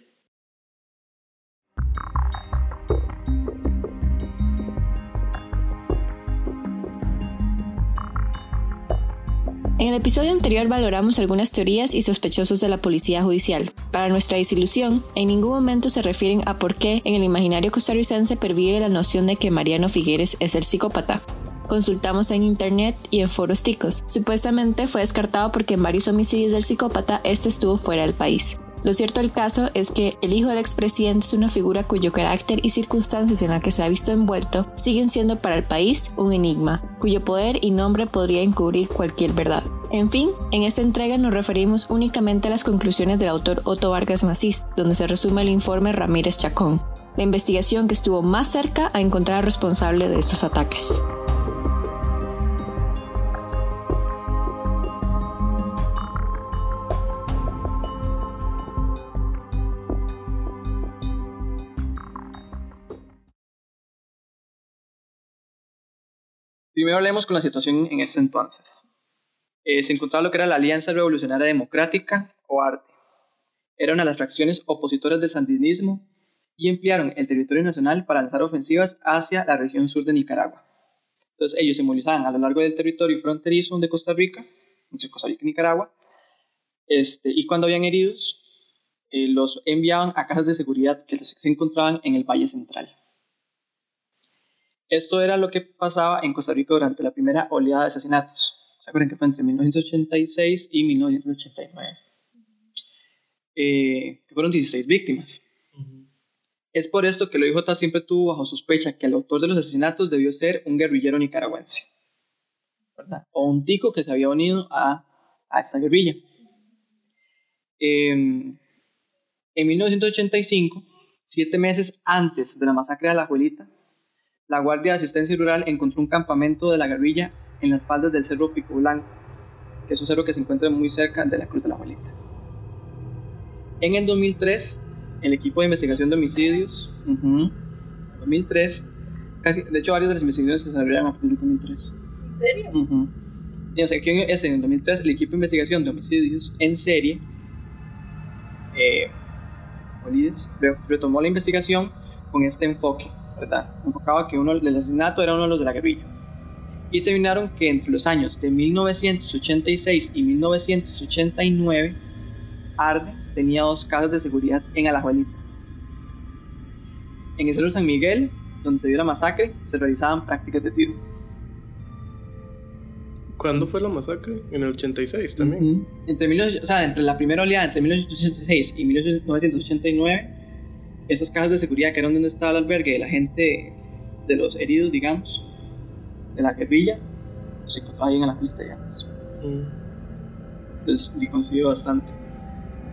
En el episodio anterior valoramos algunas teorías y sospechosos de la policía judicial. Para nuestra desilusión, en ningún momento se refieren a por qué en el imaginario costarricense pervive la noción de que Mariano Figueres es el psicópata. Consultamos en internet y en foros ticos. Supuestamente fue descartado porque en varios homicidios del psicópata este estuvo fuera del país. Lo cierto del caso es que el hijo del expresidente es una figura cuyo carácter y circunstancias en las que se ha visto envuelto siguen siendo para el país un enigma, cuyo poder y nombre podría encubrir cualquier verdad. En fin, en esta entrega nos referimos únicamente a las conclusiones del autor Otto Vargas Macís, donde se resume el informe Ramírez Chacón, la investigación que estuvo más cerca a encontrar al responsable de estos ataques. Primero hablemos con la situación en este entonces. Eh, se encontraba lo que era la Alianza Revolucionaria Democrática o ARTE. Era una de las fracciones opositoras del sandinismo y emplearon el territorio nacional para lanzar ofensivas hacia la región sur de Nicaragua. Entonces ellos se movilizaban a lo largo del territorio fronterizo de Costa Rica, entre Costa Rica y Nicaragua, este, y cuando habían heridos, eh, los enviaban a casas de seguridad que se encontraban en el Valle Central. Esto era lo que pasaba en Costa Rica durante la primera oleada de asesinatos. ¿Se acuerdan que fue entre 1986 y 1989? Eh, que fueron 16 víctimas. Es por esto que el OIJ siempre tuvo bajo sospecha que el autor de los asesinatos debió ser un guerrillero nicaragüense. ¿verdad? O un tico que se había unido a, a esta guerrilla. Eh, en 1985, siete meses antes de la masacre de la abuelita, la Guardia de Asistencia Rural encontró un campamento de la guerrilla en las faldas del Cerro Pico Blanco, que es un cerro que se encuentra muy cerca de la Cruz de la Abuelita. En el 2003, el equipo de investigación de homicidios, en 2003, casi, de hecho varias de las investigaciones se desarrollaron a partir del 2003. ¿En serio? Uh Y, o sea, que es en el 2003 el equipo de investigación de homicidios en serie eh, Olides, retomó la investigación con este enfoque, ¿verdad? Enfocaba que uno, el asesinato era uno de los de la guerrilla. Y terminaron que entre los años de 1986 y 1989, Arde tenía dos casas de seguridad en Alajuelita. En el Cerro San Miguel, donde se dio la masacre, se realizaban prácticas de tiro. ¿Cuándo fue la masacre? En el 86 también. Ujú. entre, 19 o sea, entre la primera oleada, entre 1986 y 1989, esas casas de seguridad que eran donde estaba el albergue de la gente, de los heridos, digamos, de la guerrilla, se encontraba ahí en la pista, digamos. Entonces, sí bastante.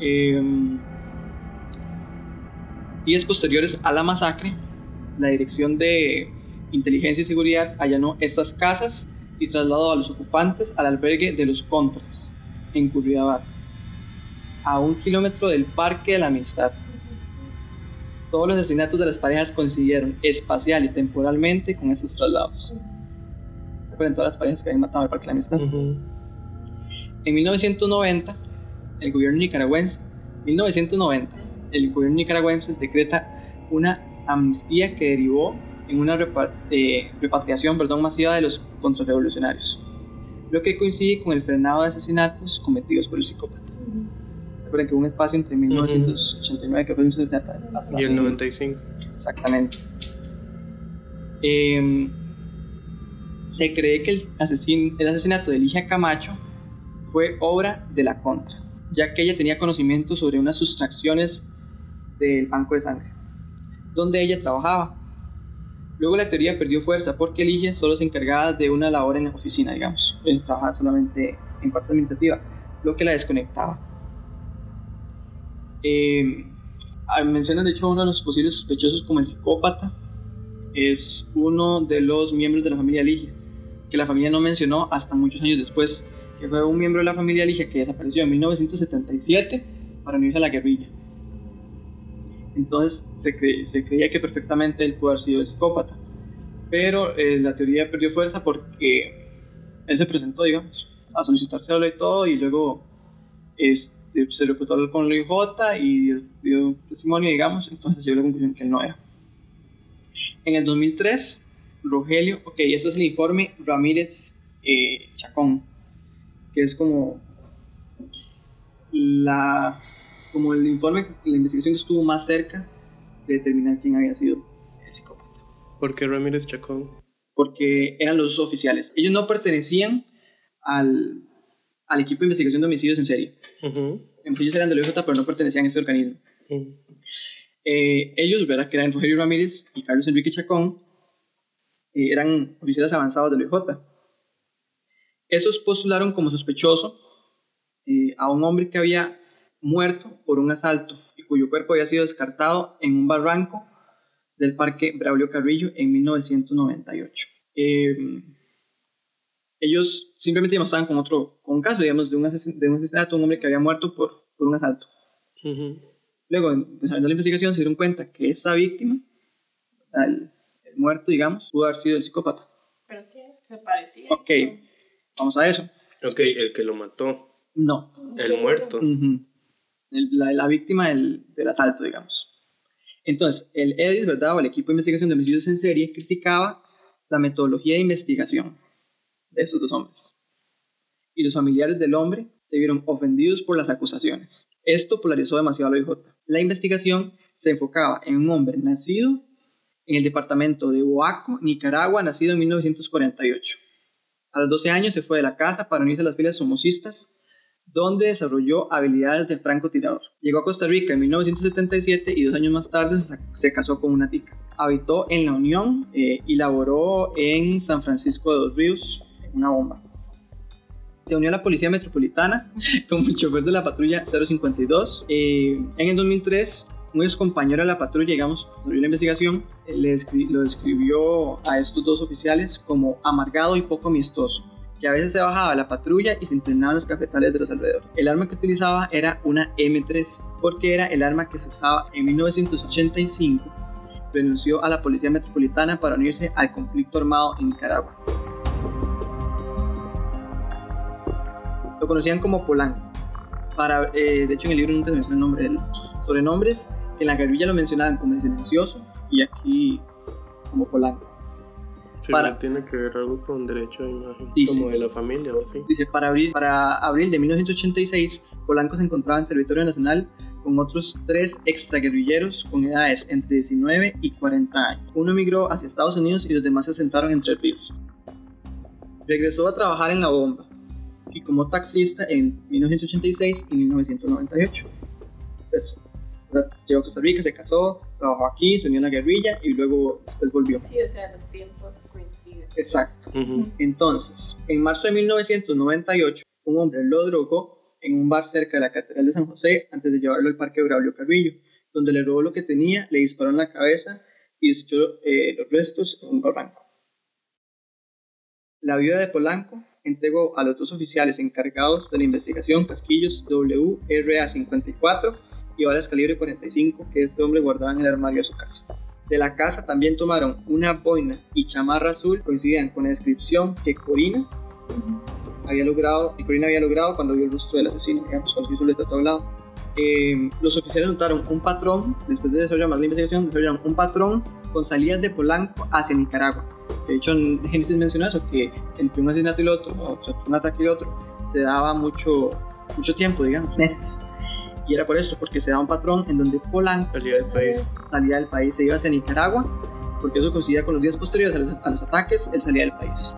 Eh, días posteriores a la masacre, la Dirección de Inteligencia y Seguridad allanó estas casas y trasladó a los ocupantes al albergue de los Contras, en Curridabat, a un kilómetro del Parque de la Amistad. Todos los asesinatos de las parejas coincidieron espacial y temporalmente con esos traslados. ¿Se acuerdan todas las parejas que habían matado al Parque de la Amistad? En 1990, el gobierno nicaragüense, 1990, el gobierno nicaragüense decreta una amnistía que derivó en una eh, repatriación perdón, masiva de los contrarrevolucionarios, lo que coincide con el frenado de asesinatos cometidos por el psicópata. Recuerden que hubo un espacio entre 1989, que fue hasta Y el 95. Exactamente. Em, se cree que el, asesin- el asesinato de Ligia Camacho fue obra de la contra, ya que ella tenía conocimiento sobre unas sustracciones del banco de sangre, donde ella trabajaba. Luego la teoría perdió fuerza porque Ligia solo se encargaba de una labor en la oficina, digamos, Ella trabajaba solamente en parte administrativa, lo que la desconectaba. Eh, ah, mencionan de hecho uno de los posibles sospechosos como el psicópata, es uno de los miembros de la familia Ligia, que la familia no mencionó hasta muchos años después, que fue un miembro de la familia Ligia que desapareció en 1977 para unirse a la guerrilla. Entonces se, cre- se creía que perfectamente él pudo haber sido el psicópata, pero eh, la teoría perdió fuerza porque él se presentó, digamos, a solicitar cédula y todo, y luego este, se hablar con el IJ y dio, dio testimonio, digamos, entonces llegó a la conclusión que él no era. En el 2003, Rogelio, ok, este es el informe Ramírez eh, Chacón, que es como la como el informe, la investigación que estuvo más cerca de determinar quién había sido el psicópata. ¿Por qué Ramírez Chacón? Porque eran los oficiales. Ellos no pertenecían al, al equipo de investigación de homicidios en serie. Ellos eran del OIJ, pero no pertenecían a ese organismo. Eh, ellos, ¿verdad? que eran Rogelio Ramírez y Carlos Enrique Chacón, eh, eran oficiales avanzados del OIJ. Esos postularon como sospechoso eh, a un hombre que había muerto por un asalto y cuyo cuerpo había sido descartado en un barranco del Parque Braulio Carrillo en 1998. Eh, ellos simplemente demostraban con otro con un caso, digamos, de un, asesin- de un asesinato, un hombre que había muerto por, por un asalto. Luego, desarrollando la investigación, se dieron cuenta que esa víctima, el, el muerto, digamos, pudo haber sido el psicópata. Pero sí, es que se parecía. Ok, vamos a eso. Ok, el que lo mató. No. El muerto. Ujú. El- la, la víctima del, del asalto, digamos. Entonces, el EDIS, ¿verdad? O el equipo de investigación de homicidios en serie criticaba la metodología de investigación de estos dos hombres. Y los familiares del hombre se vieron ofendidos por las acusaciones. Esto polarizó demasiado a la IJ. La investigación se enfocaba en un hombre nacido en el departamento de Boaco, Nicaragua, nacido en 1948. A los 12 años se fue de la casa para unirse a las filas somocistas, donde desarrolló habilidades de francotirador. Llegó a Costa Rica en 1977 y dos años más tarde se casó con una tica. Habitó en La Unión eh, y laboró en San Francisco de los Ríos, una bomba. Se unió a la Policía Metropolitana <laughs> como chofer de la patrulla 052. Eh, en el 2003 un ex compañero de la patrulla, digamos, sobre la investigación, eh, le lo describió a estos dos oficiales como amargado y poco amistoso, que a veces se bajaba a la patrulla y se entrenaba en los cafetales de los alrededores. El arma que utilizaba era una M3, porque era el arma que se usaba en 1985. Renunció a la Policía Metropolitana para unirse al conflicto armado en Nicaragua. Lo conocían como Polanco. Para, eh, de hecho, en el libro nunca se menciona el nombre de él sobrenombres que en la guerrilla lo mencionaban como el silencioso y aquí como Polanco. para, tiene que ver algo con derecho de imagen, como de la familia o así. Dice, para abril, para abril de 1986, Polanco se encontraba en territorio nacional con otros tres extraguerrilleros con edades entre 19 y 40 años. Uno emigró hacia Estados Unidos y los demás se asentaron entre ríos. Regresó a trabajar en la bomba y como taxista en 1986 y 1998. Pues llegó a Costa Rica, se casó, trabajó aquí, se unió a la guerrilla y luego después volvió. Sí, o sea, los tiempos coinciden. Exacto. Entonces, en marzo de 1998, un hombre lo drogó en un bar cerca de la Catedral de San José antes de llevarlo al Parque Braulio Carrillo, donde le robó lo que tenía, le disparó en la cabeza y desechó eh, los restos en un barranco. La viuda de Polanco entregó a los dos oficiales encargados de la investigación Casquillos WRA-54 y balas calibre 45 que este hombre guardaba en el armario de su casa. De la casa también tomaron una boina y chamarra azul, coincidían con la descripción que Corina había logrado, Corina había logrado cuando vio el rostro del asesino, digamos, el retrato hablado. Eh, los oficiales notaron un patrón, después de desarrollar más la investigación, desarrollaron un patrón con salidas de Polanco hacia Nicaragua. De hecho, en Génesis mencionó eso, que entre un asesinato y el otro, o un ataque y el otro, se daba mucho, mucho tiempo, digamos, meses. Y era por eso, porque se da un patrón en donde Polanco salía del país, salía del país se iba hacia Nicaragua, porque eso coincidía con los días posteriores a los, ataques, él salía del país.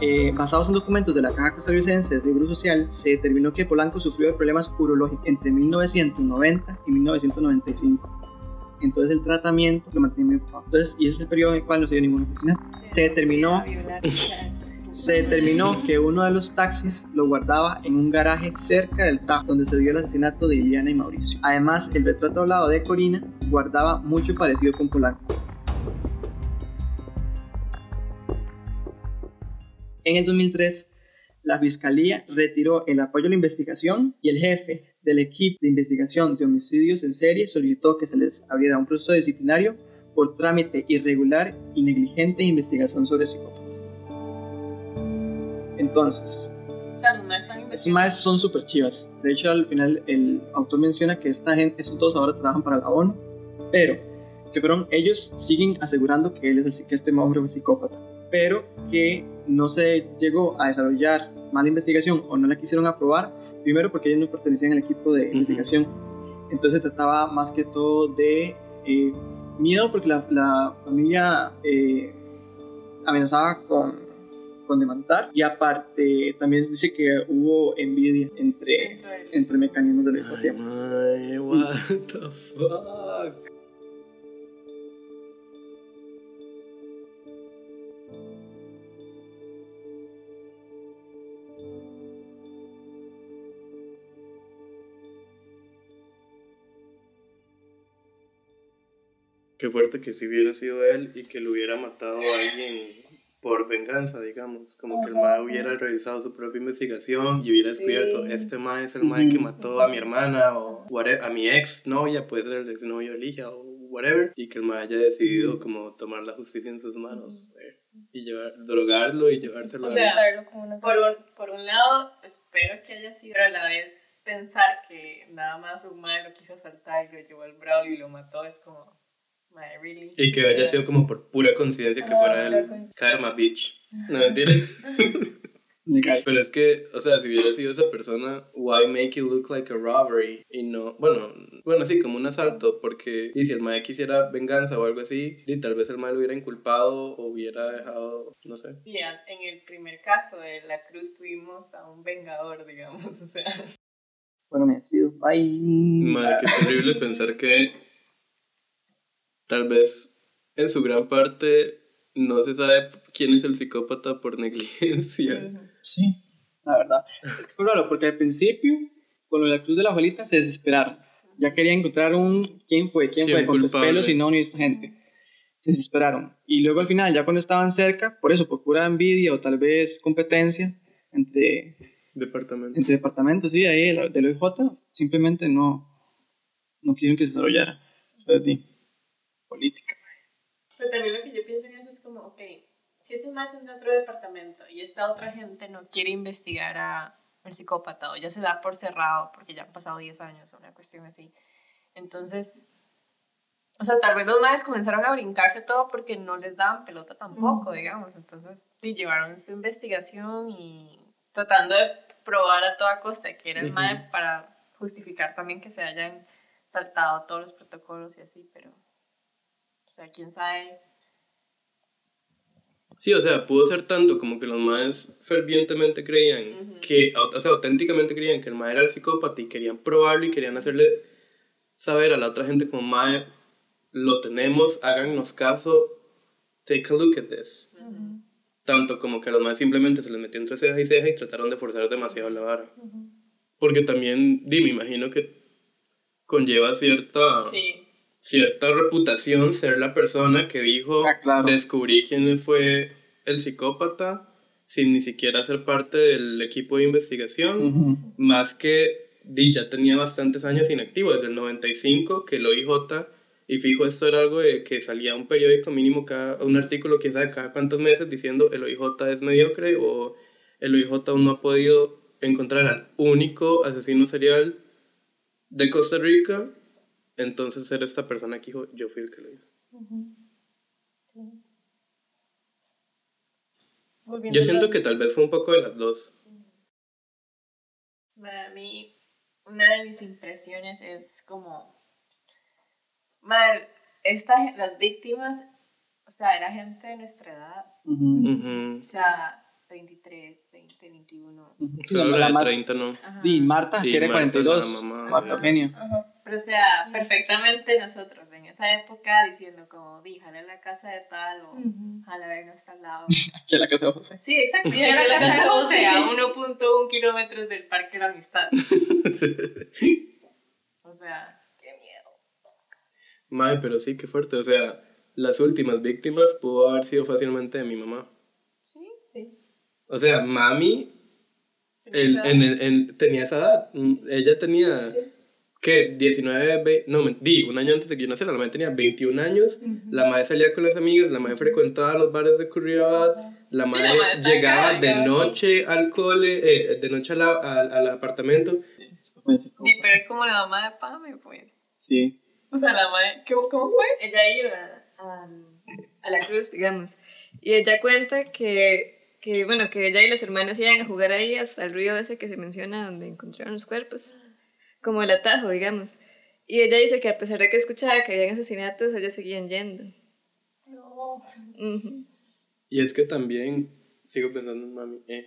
Eh, basados en documentos de la Caja Costarricense de Seguro Social, se determinó que Polanco sufrió de problemas urológicos entre 1990 y 1995. Entonces el tratamiento lo mantenía muy. Entonces, y ese es el periodo en el cual no se dio ningún asesinato. Se determinó <laughs> se determinó que uno de los taxis lo guardaba en un garaje cerca del TAP, donde se dio el asesinato de Iliana y Mauricio. Además, el retrato hablado de Corina guardaba mucho parecido con Polanco. En el 2003, la Fiscalía retiró el apoyo a la investigación y el jefe del equipo de investigación de homicidios en serie solicitó que se les abriera un proceso disciplinario por trámite irregular y negligente de investigación sobre psicópatas. Entonces, esos más son súper chivas. De hecho, al final el autor menciona que esta gente, estos dos ahora trabajan para la ONU, pero que fueron, ellos siguen asegurando que, él es, que este hombre es psicópata, pero que no se llegó a desarrollar mala investigación o no la quisieron aprobar, primero porque ellos no pertenecían al equipo de investigación. Entonces trataba más que todo de eh, miedo porque la, familia eh, amenazaba con con demandar y aparte también dice que hubo envidia entre, entre mecanismos de la empatía. Ay, what the fuck. Qué fuerte que si hubiera sido él y que lo hubiera matado a alguien por venganza, digamos, como que el MAE hubiera realizado su propia investigación y hubiera descubierto, este MAE es el MAE que mató a mi hermana o a mi ex novia, puede ser el ex novio de Ligia o whatever, y que el MAE haya decidido como tomar la justicia en sus manos. Eh. y llevar, drogarlo y llevárselo O a- sea, como una por un, por un lado, espero que haya sido, pero a la vez pensar que nada más un mae lo quiso asaltar y lo llevó al Braulio y lo mató es como, mae, really. Y que haya sido como por pura coincidencia que Ah, fuera el. Karma Bitch. <laughs> No mentira. <laughs> Legal. Pero es que, o sea, si hubiera sido esa persona, why make it look like a robbery? Y no, bueno, bueno, sí, como un asalto, porque y si el mae quisiera venganza o algo así, y tal vez el mae lo hubiera inculpado o hubiera dejado, no sé. Y en el primer caso de la cruz tuvimos a un vengador, digamos, o sea. Bueno, me despido. Bye. Madre, qué terrible pensar que tal vez en su gran parte no se sabe quién es el psicópata por negligencia. Sí, la verdad. Es que fue raro, porque al principio, con lo de la cruz de la abuelita, se desesperaron. Ya querían encontrar un quién fue, quién Sí, fue, con culpable. pelos y no, ni esta gente. Se desesperaron. Y luego al final, ya cuando estaban cerca, por eso, por pura envidia o tal vez competencia entre, Departamento. entre departamentos, sí, ahí del OIJ, simplemente no, no quisieron que se desarrollara. Entonces, di, política. Pero también lo que yo pienso en eso es como, ok, si esto es más en otro departamento y esta otra gente no quiere investigar a el psicópata o ya se da por cerrado porque ya han pasado 10 años o una cuestión así, entonces, o sea, tal vez los madres comenzaron a brincarse todo porque no les daban pelota tampoco, digamos, entonces sí, llevaron su investigación y tratando de probar a toda costa que era el Ujú. madre para justificar también que se hayan saltado todos los protocolos y así, pero... O sea, quién sabe. Sí, o sea, pudo ser tanto como que los maes fervientemente creían que, o sea, auténticamente creían que el mae era el psicópata y querían probarlo y querían hacerle saber a la otra gente como mae, lo tenemos, háganos caso, take a look at this. Tanto como que a los maes simplemente se les metió entre ceja y ceja y trataron de forzar demasiado la vara. Porque también, di, me imagino que conlleva cierta Sí. Cierta reputación ser la persona que dijo Ah, claro. descubrí quién fue el psicópata sin ni siquiera ser parte del equipo de investigación más que ya tenía bastantes años inactivo desde el 95 que el OIJ y fijo esto era algo de que salía un periódico mínimo cada un artículo quién sabe cada cuántos meses diciendo el OIJ es mediocre o el OIJ aún no ha podido encontrar al único asesino serial de Costa Rica entonces ser esta persona que dijo yo fui el que lo hizo. Yo siento que tal vez fue un poco de las dos. Para mí, una de mis impresiones es como. Mal, esta, gen- las víctimas, o sea, era gente de nuestra edad. O sea, 23, 20, 21. Claro, la más- 30 no. Ajá. Di, Marta, Sí, que era Marta, 42. la mamá. Marta Eugenia. Pero, o sea, perfectamente nosotros en esa época diciendo como, di, jala la casa de tal o jala vernos tal lado. <laughs> Aquí en la casa de José. Sí, exacto. Sí, Sí, la casa de José, a José. 1.1 kilómetros del Parque de la Amistad. <laughs> O sea, qué miedo. Mae, pero sí, qué fuerte. O sea, las últimas víctimas pudo haber sido fácilmente de mi mamá. Sí, sí. O sea, mami Tenía el- esa en edad. el- en- tenía esa edad. Mm, Ella tenía, ¿qué? 19, ve- no, men- di, un año antes de que yo naciera. La madre tenía 21 años. La madre salía con las amigas. La madre frecuentaba los bares de Curriabat. La Sí, la madre madre llegaba cara, de cara. noche al cole, eh, de noche a la- al- al apartamento. Esto fue así como- Ni pero es como la mamá de Pame, pues. Sí. O sea, la madre, ¿cómo, cómo fue? Ella iba a, a la cruz, digamos. Y ella cuenta que, que, bueno, que ella y las hermanas iban a jugar ahí hasta el río ese que se menciona donde encontraron los cuerpos. Como el atajo, digamos. Y ella dice que a pesar de que escuchaba que habían asesinatos, ellas seguían yendo. No. Ujú. Y es que también, sigo pensando en mami, eh,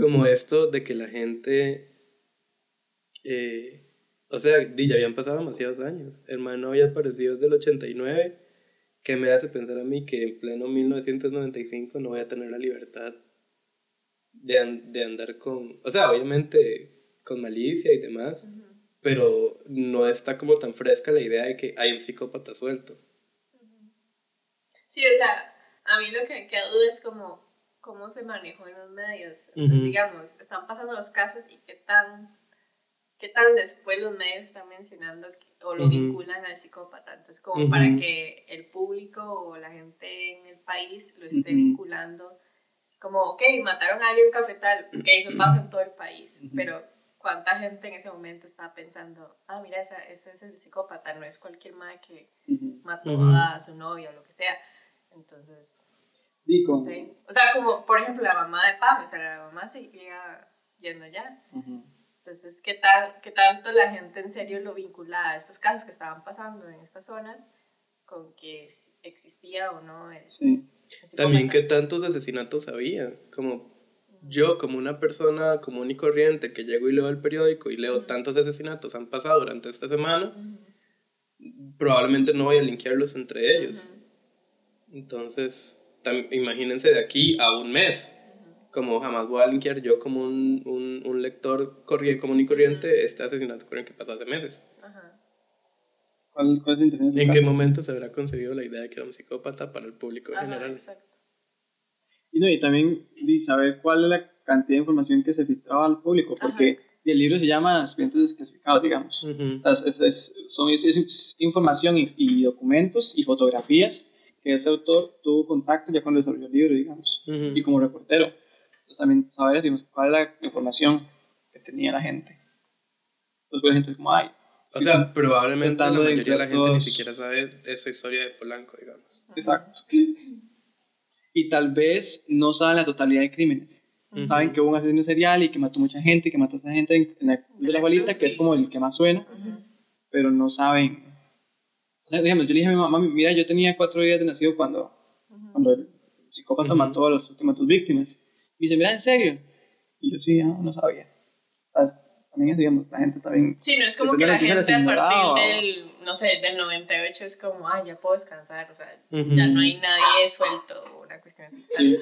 como esto de que la gente, eh, o sea, ya habían pasado demasiados años. El man no había aparecido desde el 89, que me hace pensar a mí que en pleno 1995 no voy a tener la libertad de, de andar con, o sea, obviamente con malicia y demás, pero no está como tan fresca la idea de que hay un psicópata suelto. Sí, o sea, a mí lo que me queda duda es como cómo se manejó en los medios. Ujú. Digamos, están pasando los casos y qué tan, qué tan después los medios están mencionando que, o lo vinculan al psicópata. Entonces, como para que el público o la gente en el país lo esté vinculando, como, ok, mataron a alguien cafetal, ok, eso pasa en todo el país, pero ¿cuánta gente en ese momento estaba pensando, ah, mira, esa- ese es el psicópata, no es cualquier madre que mató a su novia o lo que sea? Entonces, con- no sé. O sea, como, por ejemplo, la mamá de Pam, o sea, la mamá seguía yendo allá. Ujú. Entonces, ¿qué, tal, ¿qué tanto la gente en serio lo vincula a estos casos que estaban pasando en estas zonas con que existía o no el, Sí. el psicópata? También que tantos asesinatos había, como yo como una persona común y corriente que llego y leo el periódico y leo tantos asesinatos han pasado durante esta semana, probablemente no voy a linkearlos entre ellos. Entonces, imagínense de aquí a un mes, como jamás voy a linkear yo como un, un, un lector común y corriente este asesinato con el que pasó hace meses. Ajá. ¿Cuál, cuál es su ¿En qué momento se habrá concebido la idea de que era un psicópata para el público en Ajá, general? exacto. Y, no, y también y saber cuál es la cantidad de información que se filtraba al público, porque el libro se llama Expedientes Desclasificados, digamos. Ujú. O sea, es, es- son, es, es información y, y documentos y fotografías que ese autor tuvo contacto ya cuando desarrolló el libro, digamos, Ujú. y como reportero. Entonces también saber digamos, cuál es la información que tenía la gente. Entonces la gente es como, ay, O sea, probablemente la mayoría de la gente incluir ni todos. siquiera sabe esa historia de Polanco, digamos. exacto. Y tal vez no saben la totalidad de crímenes. Ujú. Saben que hubo un asesino serial y que mató mucha gente, que mató a esa gente en, en la, de la bolita, que es como el que más suena, pero no saben. O sea, digamos, yo le dije a mi mamá, mira, yo tenía cuatro días de nacido cuando, cuando el psicópata mató a las últimas dos víctimas. Y dice, mira, ¿en serio? Y yo sí, ah, no sabía. ¿Sabes? También es, digamos, la gente también... Sí, no es como que la gente a partir del, no sé, del 98 es como, ah, ya puedo descansar, o sea, ya no hay nadie suelto, una cuestión así. Sí.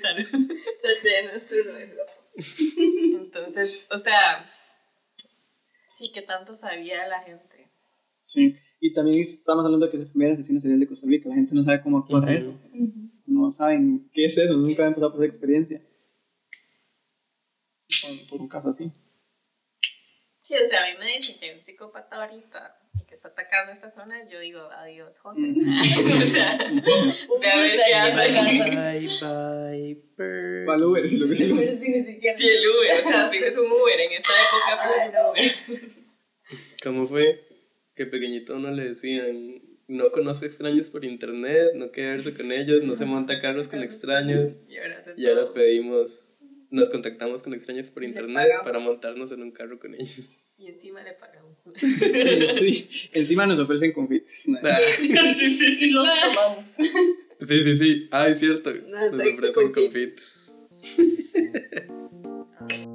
Salud. <laughs> Desde nuestro nuevo. Entonces, o sea, sí que tanto sabía la gente. Sí. Y también estamos hablando de que es el primer asesino serial de Costa Rica. La gente no sabe cómo actuar eso. No saben qué es eso, nunca han pasado por esa experiencia. Por, por un caso así. Sí, o sea, a mí me dicen que hay un psicópata ahorita y que está atacando esta zona, yo digo, adiós, José. <laughs> o sea, ve a ver qué hace. Bye, bye, bird. Para el Uber, lo que sea. Pero sí, ni siquiera. Sí, el Uber, o sea, fijo es un Uber, en esta época fijo es un Uber. ¿Cómo fue que pequeñito uno le decían, no conoce extraños por internet, no quiere verse con ellos, no se monta carros con extraños? Y ahora Y ahora pedimos, nos contactamos con extraños por internet para montarnos en un carro con ellos. Y encima le pagamos. <laughs> sí. Encima nos ofrecen confites. Ah, <laughs> sí, sí. Y los tomamos. Sí, sí, sí. Ah, es cierto. No, Nos ofrecen confites. <laughs>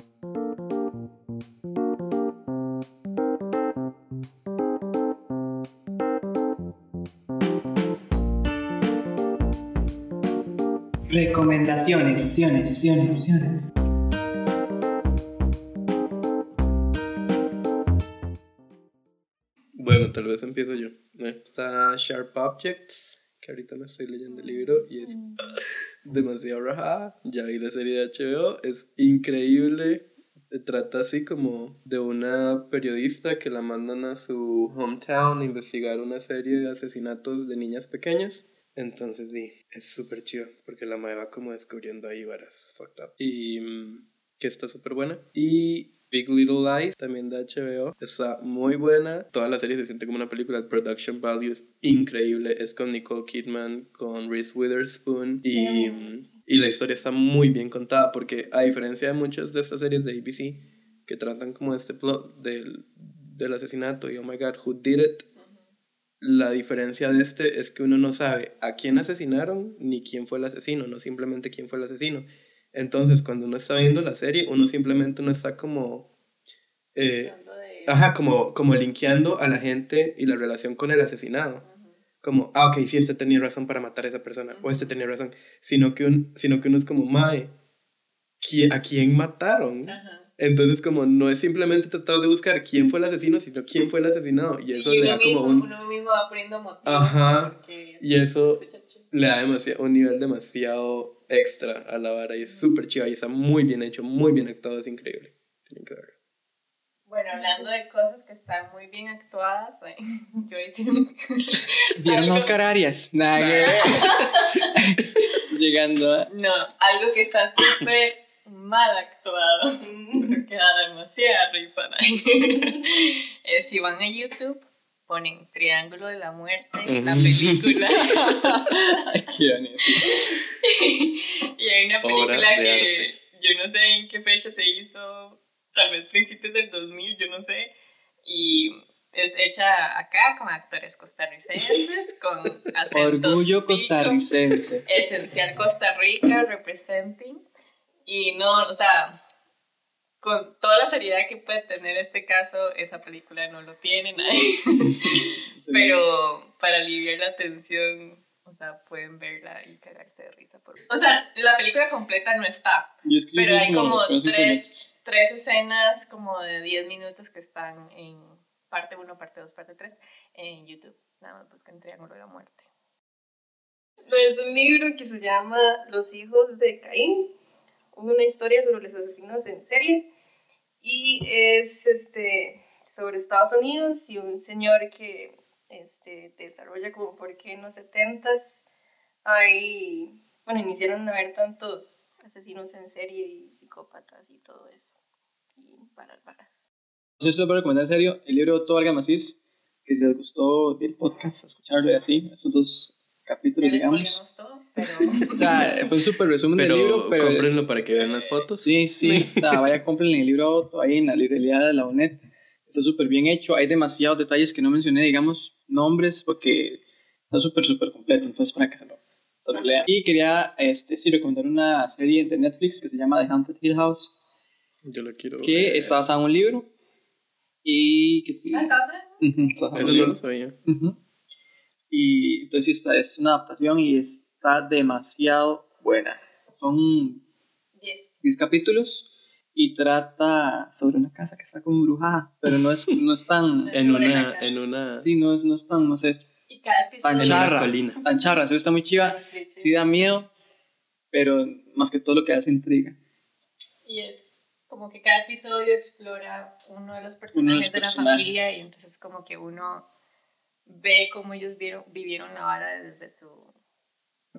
Recomendaciones, siones, siones, siones. Bueno, tal vez empiezo yo. Está Sharp Objects, que ahorita me estoy leyendo el libro y es demasiado rajada. Ya vi la serie de HBO, es increíble. Trata así como de una periodista que la mandan a su hometown a investigar una serie de asesinatos de niñas pequeñas. Entonces, sí, es súper chido porque la madre va como descubriendo ahí varas fucked up. Y mm, que está súper buena. Y Big Little Lies, también de HBO, está muy buena. Toda la serie se siente como una película. El production value es increíble. Es con Nicole Kidman, con Reese Witherspoon. Y, mm, y la historia está muy bien contada porque a diferencia de muchas de estas series de ABC que tratan como este plot del, del asesinato y oh my god, who did it, la diferencia de este es que uno no sabe a quién asesinaron ni quién fue el asesino, no simplemente quién fue el asesino. Entonces, cuando uno está viendo la serie, uno simplemente no está como... eh, ajá, como, como linkeando a la gente y la relación con el asesinado. Como, ah, ok, sí, este tenía razón para matar a esa persona, o este tenía razón. Sino que, un, sino que uno es como, mae, ¿qui- ¿a quién mataron? Entonces, como no es simplemente tratar de buscar quién fue el asesino, sino quién fue el asesinado. Y eso y le da mismo, como un... uno mismo va poniendo motivos. Ajá. porque Y eso le da demasiado, un nivel demasiado extra a la vara y es súper chido y está muy bien hecho, muy bien actuado, es increíble. Tienen que verlo. Bueno, hablando de cosas que están muy bien actuadas, eh, <laughs> yo hice. ¿Vieron algo- Oscar Arias? Nada. <laughs> <laughs> Llegando a... No, algo que está súper mal actuado, <laughs> pero que da demasiada risa. ¿no? <laughs> Eh, si van a YouTube, ponen Triángulo de la Muerte, la Ujú. película. <laughs> Ay, qué bonito. y hay una película de que yo no sé en qué fecha se hizo, tal vez principios del 2000, yo no sé, y es hecha acá con actores costarricenses, con acento Orgullo costarricense. Esencial Costa Rica, representing, y no, o sea, con toda la seriedad que puede tener este caso, esa película no lo tiene nadie. <laughs> Pero para aliviar la tensión, o sea, pueden verla y cagarse de risa. Por... O sea, la película completa no está, pero hay como tres, tres escenas como de 10 minutos que están en parte 1, parte 2, parte 3 en YouTube. Nada más busquen Triángulo de la Muerte. Es un libro que se llama Los hijos de Caín, una historia sobre los asesinos en serie. Y es este, sobre Estados Unidos y un señor que este, desarrolla como por qué en los 70s hay, bueno, iniciaron a haber tantos asesinos en serie y psicópatas y todo eso. Y varas. No sé si lo puedo recomendar en serio. El libro de Otto Vargas Macís, que si les gustó el podcast, escucharlo y así, estos dos capítulos, les digamos. todo, pero... <laughs> O sea, fue un súper resumen Pero, del libro, pero... cómprenlo para que vean las fotos. Sí, sí. O sea, vaya, compren el libro Otto ahí en la librería de la UNED. Está súper bien hecho. Hay demasiados detalles que no mencioné, digamos, nombres, porque está súper, súper completo. Entonces, para que se lo, se lo lean. Y quería, este, sí, recomendar una serie de Netflix que se llama The Haunted Hill House, Yo lo quiero que ver. está basada en un libro. Y que... Ah, ¿estabas Ujú, está basada en Eso un no libro. lo sabía. Ujú. Y entonces sí, está, es una adaptación y está demasiado buena. Son 10. 10 capítulos y trata sobre una casa que está como embrujada, pero no es, no es tan... <laughs> Es En la una, en una... Sí, no es, no es tan, no sé, Y cada episodio... tan charra. colina. Tan charra, sí, está muy chiva. Sí da miedo, pero más que todo lo que hace intriga. Y es como que cada episodio explora uno de los personajes, de la personajes. familia y entonces como que uno ve cómo ellos vieron, vivieron la vara desde su,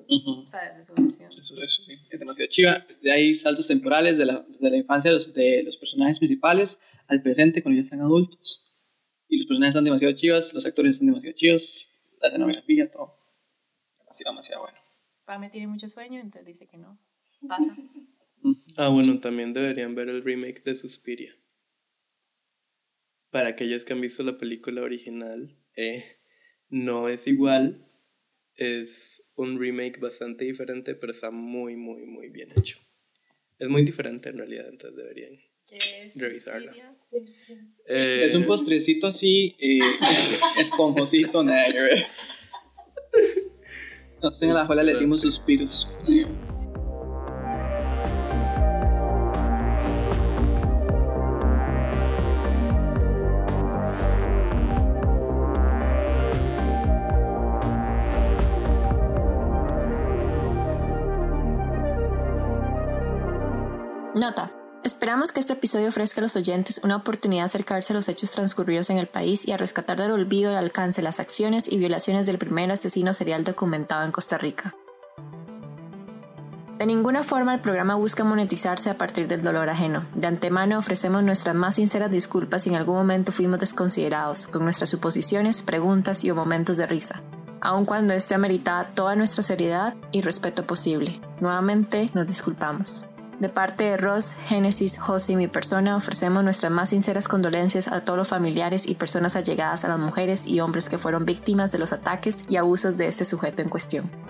o sea, desde su versión. Eso, eso sí, es demasiado chiva. Hay saltos temporales de la, de la infancia de los, de los personajes principales al presente cuando ya están adultos. Y los personajes están demasiado chivas, los actores están demasiado chivos, la escenografía, todo. Demasiado, demasiado bueno. Pame tiene mucho sueño, entonces dice que no. Pasa. Ah, bueno, también deberían ver el remake de Suspiria. Para aquellos que han visto la película original, eh, no es igual. Es un remake bastante diferente, pero está muy, muy, muy bien hecho. Es muy diferente en realidad, entonces deberían. ¿Qué es Revisarla. Sí. Eh, Es un postrecito así, eh, es- esponjosito, nada que ver. Nosotros en la escuela le decimos suspiros. Esperamos que este episodio ofrezca a los oyentes una oportunidad de acercarse a los hechos transcurridos en el país y a rescatar del olvido el alcance, las acciones y violaciones del primer asesino serial documentado en Costa Rica. De ninguna forma el programa busca monetizarse a partir del dolor ajeno. De antemano ofrecemos nuestras más sinceras disculpas si en algún momento fuimos desconsiderados, con nuestras suposiciones, preguntas y o momentos de risa, aun cuando este ameritaba toda nuestra seriedad y respeto posible. Nuevamente nos disculpamos. De parte de Ross, Génesis, José y mi persona, ofrecemos nuestras más sinceras condolencias a todos los familiares y personas allegadas a las mujeres y hombres que fueron víctimas de los ataques y abusos de este sujeto en cuestión.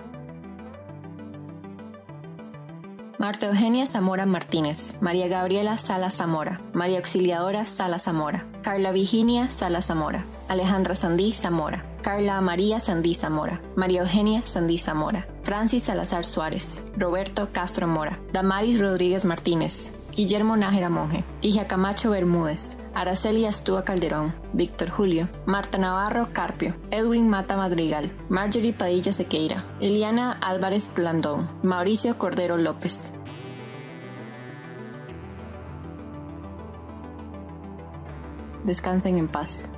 Marta Eugenia Zamora Martínez, María Gabriela Sala Zamora, María Auxiliadora Sala Zamora, Carla Virginia Sala Zamora, Alejandra Sandí Zamora, Carla María Sandí Zamora, María Eugenia Sandí Zamora, Francis Salazar Suárez, Roberto Castro Mora, Damaris Rodríguez Martínez, Guillermo Nájera Monje, Hija Camacho Bermúdez, Araceli Astúa Calderón, Víctor Julio, Marta Navarro Carpio, Edwin Mata Madrigal, Marjorie Padilla Sequeira, Liliana Álvarez Blandón, Mauricio Cordero López. Descansen en paz.